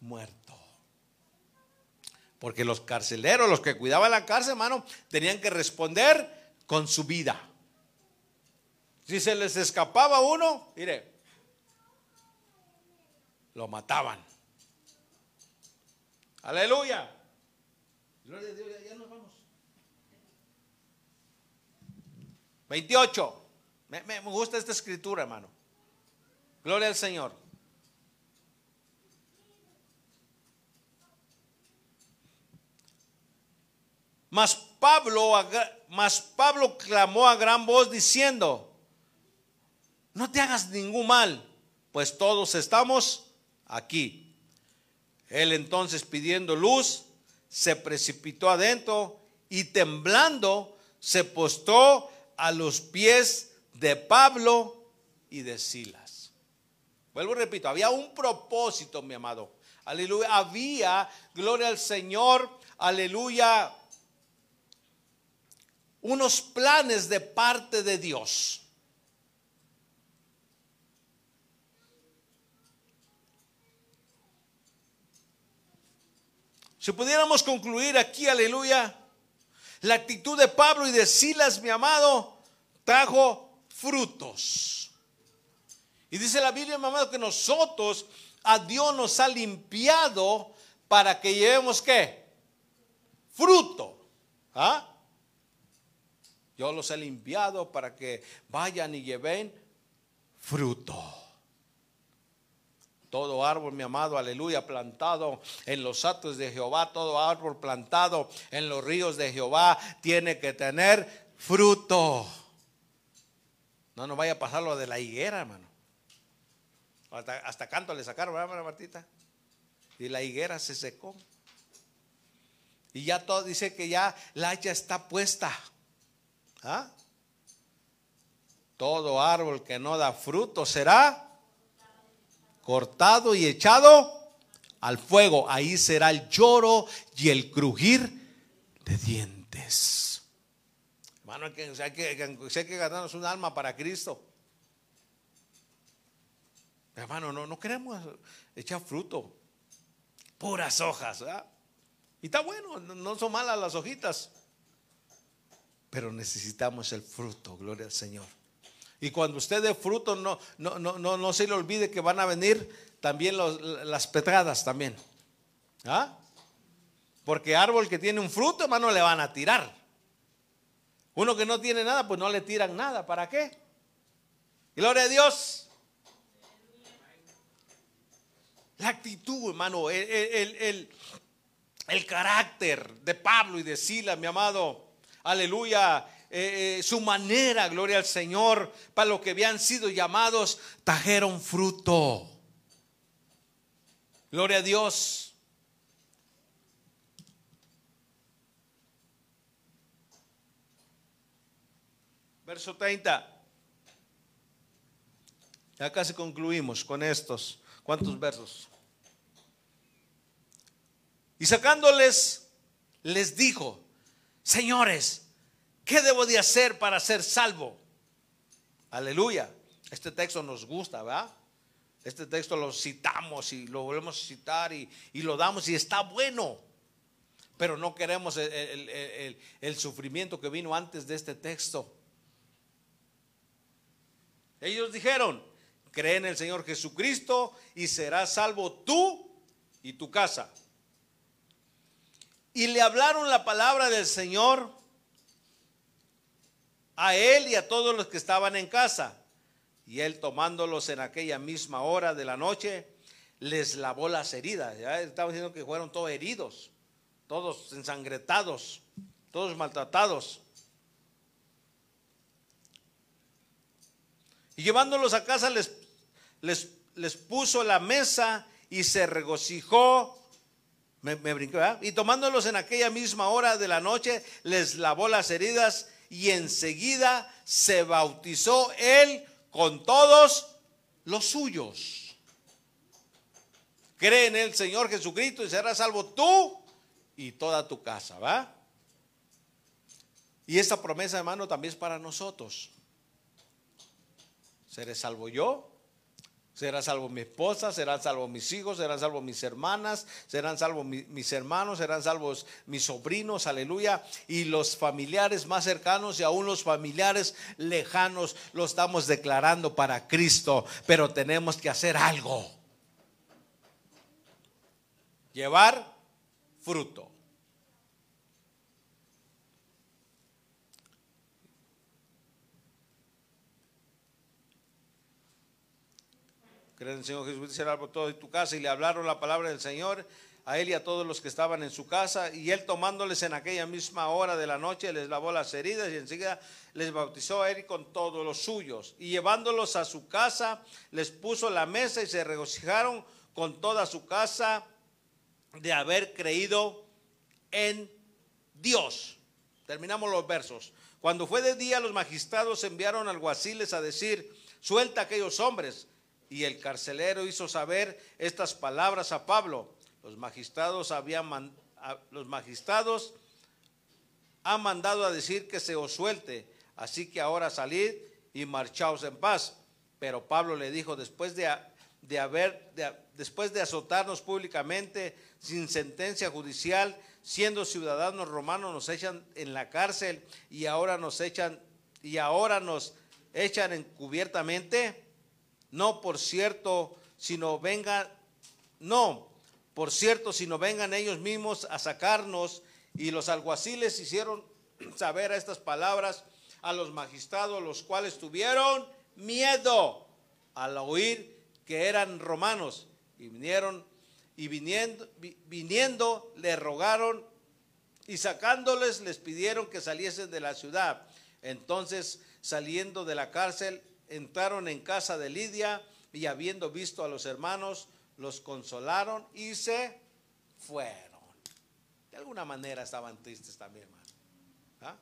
muerto. Porque los carceleros, los que cuidaban la cárcel, hermano, tenían que responder con su vida. Si se les escapaba uno, mire, lo mataban. Aleluya. Gloria a Dios, ya, nos vamos. 28. me gusta esta escritura, hermano. Gloria al Señor. Mas Pablo, mas Pablo clamó a gran voz diciendo, no te hagas ningún mal, pues todos estamos aquí. Él entonces pidiendo luz, se precipitó adentro y temblando se postó a los pies de Pablo y de Sila. Vuelvo y repito, había un propósito, mi amado. Aleluya. Había, gloria al Señor, aleluya, unos planes de parte de Dios. Si pudiéramos concluir aquí, aleluya, la actitud de Pablo y de Silas, mi amado, trajo frutos. Y dice la Biblia, mamá, que nosotros a Dios nos ha limpiado para que llevemos qué? Fruto. ¿Ah? Yo los he limpiado para que vayan y lleven fruto. Todo árbol, mi amado, aleluya, plantado en los atos de Jehová, todo árbol plantado en los ríos de Jehová tiene que tener fruto. No nos vaya a pasar lo de la higuera, hermano. Hasta, canto le sacaron, ¿verdad, Martita? Y la higuera se secó. Y ya todo dice que ya la hacha está puesta. ¿Ah? Todo árbol que no da fruto será cortado y echado al fuego. Ahí será el lloro y el crujir de dientes. Hermano, hay que, hay que, ganarnos un alma para Cristo. Hermano, no, no queremos echar fruto, puras hojas. Y está bueno, no son malas las hojitas, pero necesitamos el fruto, gloria al Señor. Y cuando usted dé fruto, no, no, no, no, se le olvide que van a venir también las petradas también. ¿Ah? Porque árbol que tiene un fruto, hermano, le van a tirar. Uno que no tiene nada, pues no le tiran nada. ¿Para qué? Gloria a Dios. La actitud, hermano, el, carácter de Pablo y de Sila, mi amado. Aleluya. Eh, eh, su manera, gloria al Señor, para lo que habían sido llamados, trajeron fruto. Gloria a Dios. Verso 30. Ya casi concluimos con estos. ¿Cuántos versos? Y sacándoles, les dijo, señores, ¿qué debo de hacer para ser salvo? Aleluya. Este texto nos gusta, ¿verdad? Este texto lo citamos y lo volvemos a citar y, lo damos y está bueno. Pero no queremos el, el sufrimiento que vino antes de este texto. Ellos dijeron, cree en el Señor Jesucristo y serás salvo tú y tu casa. Y le hablaron la palabra del Señor a él y a todos los que estaban en casa. Y él tomándolos en aquella misma hora de la noche, les lavó las heridas. Ya estaba diciendo que fueron todos heridos, todos ensangretados, todos maltratados. Y llevándolos a casa les, les, les puso la mesa y se regocijó me, brinqué, Y tomándolos en aquella misma hora de la noche, les lavó las heridas y enseguida se bautizó él con todos los suyos. Cree en el Señor Jesucristo y serás salvo tú y toda tu casa, ¿va? Y esta promesa, hermano, también es para nosotros. Seré salvo yo, será salvo mi esposa, serán salvos mis hijos, serán salvos mis hermanas, serán salvos mis hermanos, serán salvos mis sobrinos, aleluya. Y los familiares más cercanos y aún los familiares lejanos lo estamos declarando para Cristo. Pero tenemos que hacer algo. Llevar fruto. Creen en el Señor Jesús, será por todo tu casa. Y le hablaron la palabra del Señor a él y a todos los que estaban en su casa. Y él tomándoles en aquella misma hora de la noche, les lavó las heridas y enseguida les bautizó a él con todos los suyos. Y llevándolos a su casa, les puso la mesa y se regocijaron con toda su casa de haber creído en Dios. Terminamos los versos. Cuando fue de día, los magistrados enviaron alguaciles a decir, suelta a aquellos hombres y el carcelero hizo saber estas palabras a Pablo. Los magistrados habían los magistrados han mandado a decir que se os suelte, así que ahora salid y marchaos en paz. Pero Pablo le dijo, después de, de haber, después de azotarnos públicamente, sin sentencia judicial, siendo ciudadanos romanos, nos echan en la cárcel y ahora nos echan, y ahora nos echan encubiertamente no por cierto, sino vengan, no, por cierto, sino vengan ellos mismos a sacarnos. Y los alguaciles hicieron [CLEARS THROAT] saber a estas palabras a los magistrados, los cuales tuvieron miedo al oír que eran romanos. Y vinieron, y viniendo, viniendo le rogaron y sacándoles les pidieron que saliesen de la ciudad. Entonces, saliendo de la cárcel, entraron en casa de Lidia y habiendo visto a los hermanos, los consolaron y se fueron. De alguna manera estaban tristes también, hermano. ¿Ah?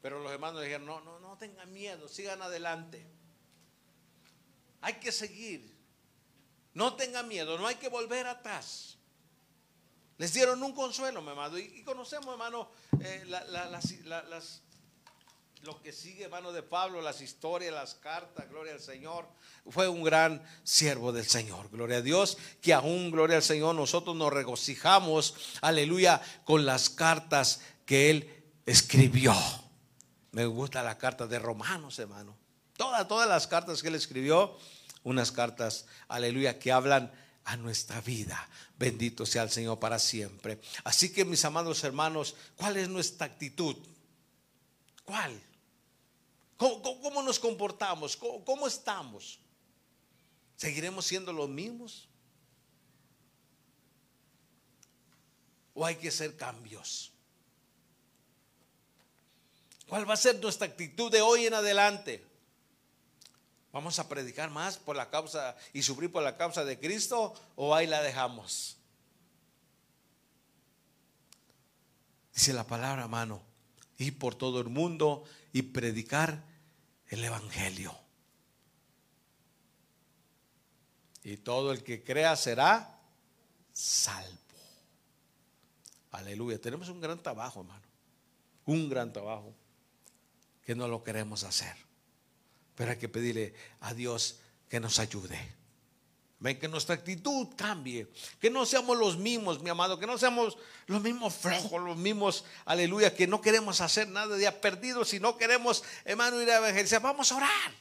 Pero los hermanos dijeron, no, no, no tengan miedo, sigan adelante. Hay que seguir. No tengan miedo, no hay que volver atrás. Les dieron un consuelo, mi hermano. Y, conocemos, hermano, eh, las lo que sigue, hermano de Pablo, las historias, las cartas, gloria al Señor. Fue un gran siervo del Señor, gloria a Dios, que aún, gloria al Señor, nosotros nos regocijamos, aleluya, con las cartas que él escribió. Me gusta la carta de Romanos, hermano. Todas, todas las cartas que él escribió, unas cartas, aleluya, que hablan a nuestra vida. Bendito sea el Señor para siempre. Así que mis amados hermanos, ¿cuál es nuestra actitud? ¿Cuál? ¿Cómo, nos comportamos? ¿Cómo, estamos? ¿Seguiremos siendo los mismos? ¿O hay que hacer cambios? ¿Cuál va a ser nuestra actitud de hoy en adelante? ¿Vamos a predicar más por la causa y sufrir por la causa de Cristo o ahí la dejamos? Dice la palabra, mano, ir por todo el mundo y predicar el Evangelio. Y todo el que crea será salvo. Aleluya. Tenemos un gran trabajo, hermano. Un gran trabajo que no lo queremos hacer. Pero hay que pedirle a Dios que nos ayude. Ven que nuestra actitud cambie, que no seamos los mismos, mi amado, que no seamos los mismos flojos, los mismos, aleluya, que no queremos hacer nada de perdido, si no queremos, hermano, ir a evangelizar, vamos a orar.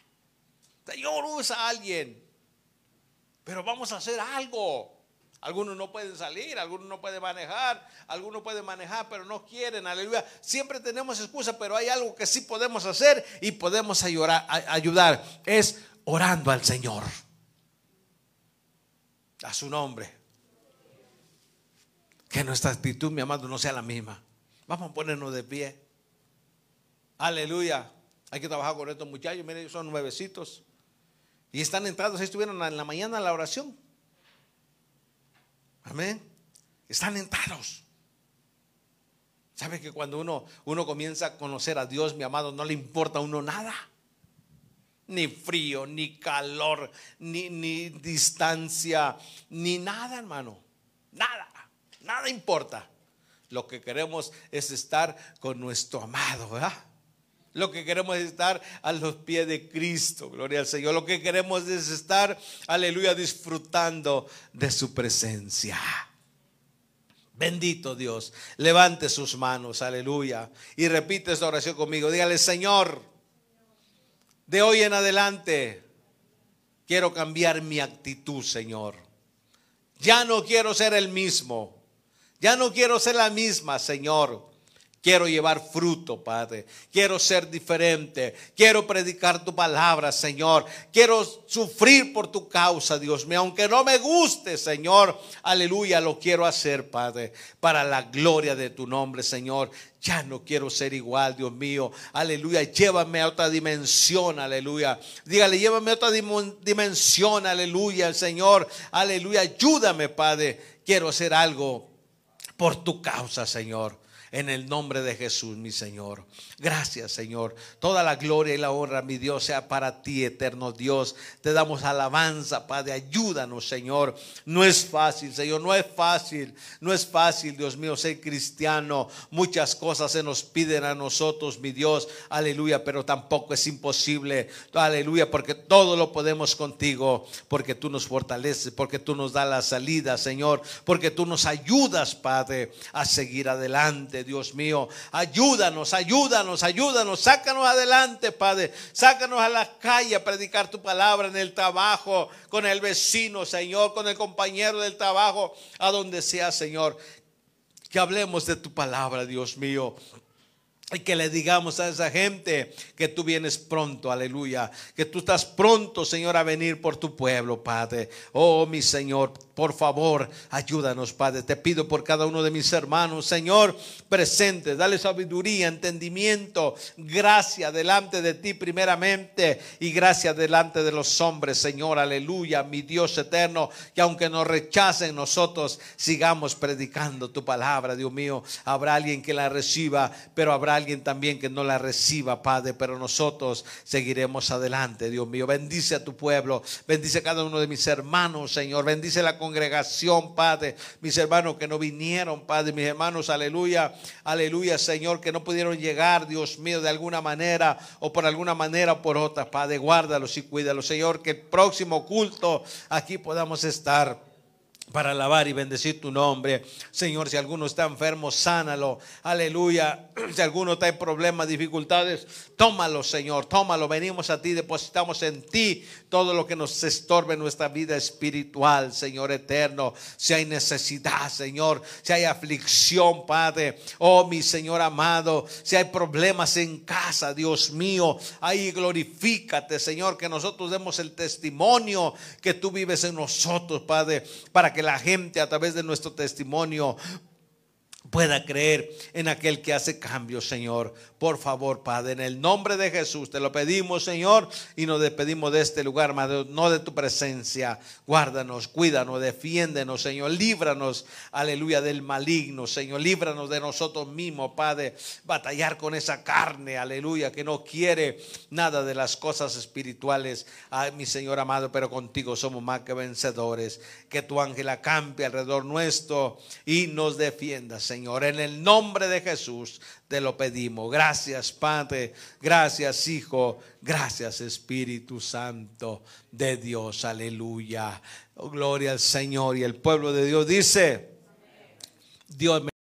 Señor, usa a alguien, pero vamos a hacer algo. Algunos no pueden salir, algunos no pueden manejar, algunos pueden manejar, pero no quieren, aleluya. Siempre tenemos excusa, pero hay algo que sí podemos hacer y podemos ayudar es orando al Señor a su nombre. Que nuestra actitud, mi amado, no sea la misma. Vamos a ponernos de pie. Aleluya. Hay que trabajar con estos muchachos. Miren, son nuevecitos. Y están entrados. Estuvieron en la mañana en la oración. Amén. Están entrados. ¿Sabe que cuando uno, uno comienza a conocer a Dios, mi amado, no le importa a uno nada? Ni frío, ni calor, ni, ni distancia, ni nada, hermano. Nada, nada importa. Lo que queremos es estar con nuestro amado, ¿verdad? Lo que queremos es estar a los pies de Cristo, gloria al Señor. Lo que queremos es estar, aleluya, disfrutando de su presencia. Bendito Dios. Levante sus manos, aleluya. Y repite esta oración conmigo. Dígale, Señor, de hoy en adelante quiero cambiar mi actitud, Señor. Ya no quiero ser el mismo. Ya no quiero ser la misma, Señor. Quiero llevar fruto, Padre. Quiero ser diferente. Quiero predicar tu palabra, Señor. Quiero sufrir por tu causa, Dios mío. Aunque no me guste, Señor. Aleluya, lo quiero hacer, Padre. Para la gloria de tu nombre, Señor. Ya no quiero ser igual, Dios mío. Aleluya. Llévame a otra dimensión, aleluya. Dígale, llévame a otra dimensión, aleluya, Señor. Aleluya. Ayúdame, Padre. Quiero hacer algo por tu causa, Señor en el nombre de Jesús, mi Señor. Gracias, Señor. Toda la gloria y la honra, mi Dios, sea para ti, eterno Dios. Te damos alabanza, Padre. Ayúdanos, Señor. No es fácil, Señor. No es fácil. No es fácil, Dios mío, ser cristiano. Muchas cosas se nos piden a nosotros, mi Dios. Aleluya. Pero tampoco es imposible. Aleluya. Porque todo lo podemos contigo. Porque tú nos fortaleces. Porque tú nos das la salida, Señor. Porque tú nos ayudas, Padre, a seguir adelante. Dios mío. Ayúdanos, ayúdanos, ayúdanos. Sácanos adelante, Padre. Sácanos a la calle a predicar tu palabra en el trabajo, con el vecino, Señor, con el compañero del trabajo, a donde sea, Señor. Que hablemos de tu palabra, Dios mío. Y que le digamos a esa gente que tú vienes pronto, aleluya. Que tú estás pronto, Señor, a venir por tu pueblo, Padre. Oh, mi Señor, por favor, ayúdanos, Padre. Te pido por cada uno de mis hermanos, Señor, presente. Dale sabiduría, entendimiento, gracia delante de ti primeramente y gracia delante de los hombres, Señor, aleluya. Mi Dios eterno, que aunque nos rechacen, nosotros sigamos predicando tu palabra, Dios mío. Habrá alguien que la reciba, pero habrá alguien también que no la reciba, Padre, pero nosotros seguiremos adelante, Dios mío. Bendice a tu pueblo, bendice a cada uno de mis hermanos, Señor, bendice la congregación, Padre, mis hermanos que no vinieron, Padre, mis hermanos, aleluya, aleluya, Señor, que no pudieron llegar, Dios mío, de alguna manera o por alguna manera o por otra, Padre, guárdalos y cuídalos, Señor, que el próximo culto aquí podamos estar para alabar y bendecir tu nombre. Señor, si alguno está enfermo, sánalo. Aleluya. [CLEARS THROAT] Si alguno está en problemas, dificultades, tómalo, Señor. Tómalo. Venimos a ti, depositamos en ti todo lo que nos estorbe nuestra vida espiritual, Señor eterno. Si hay necesidad, Señor. Si hay aflicción, Padre. Oh, mi Señor amado. Si hay problemas en casa, Dios mío. Ahí glorifícate, Señor, que nosotros demos el testimonio que tú vives en nosotros, Padre. Para que la gente a través de nuestro testimonio pueda creer en aquel que hace cambios, Señor. Por favor, Padre, en el nombre de Jesús te lo pedimos, Señor, y nos despedimos de este lugar, no de tu presencia. Guárdanos, cuídanos, defiéndenos, Señor. Líbranos, aleluya, del maligno, Señor. Líbranos de nosotros mismos, Padre. Batallar con esa carne, aleluya, que no quiere nada de las cosas espirituales. Ay, mi Señor amado, pero contigo somos más que vencedores. Que tu ángel acampe alrededor nuestro y nos defienda, Señor. Señor. En el nombre de Jesús te lo pedimos. Gracias, Padre. Gracias, Hijo. Gracias, Espíritu Santo de Dios. Aleluya. Oh, gloria al Señor. Y el pueblo de Dios dice, Dios me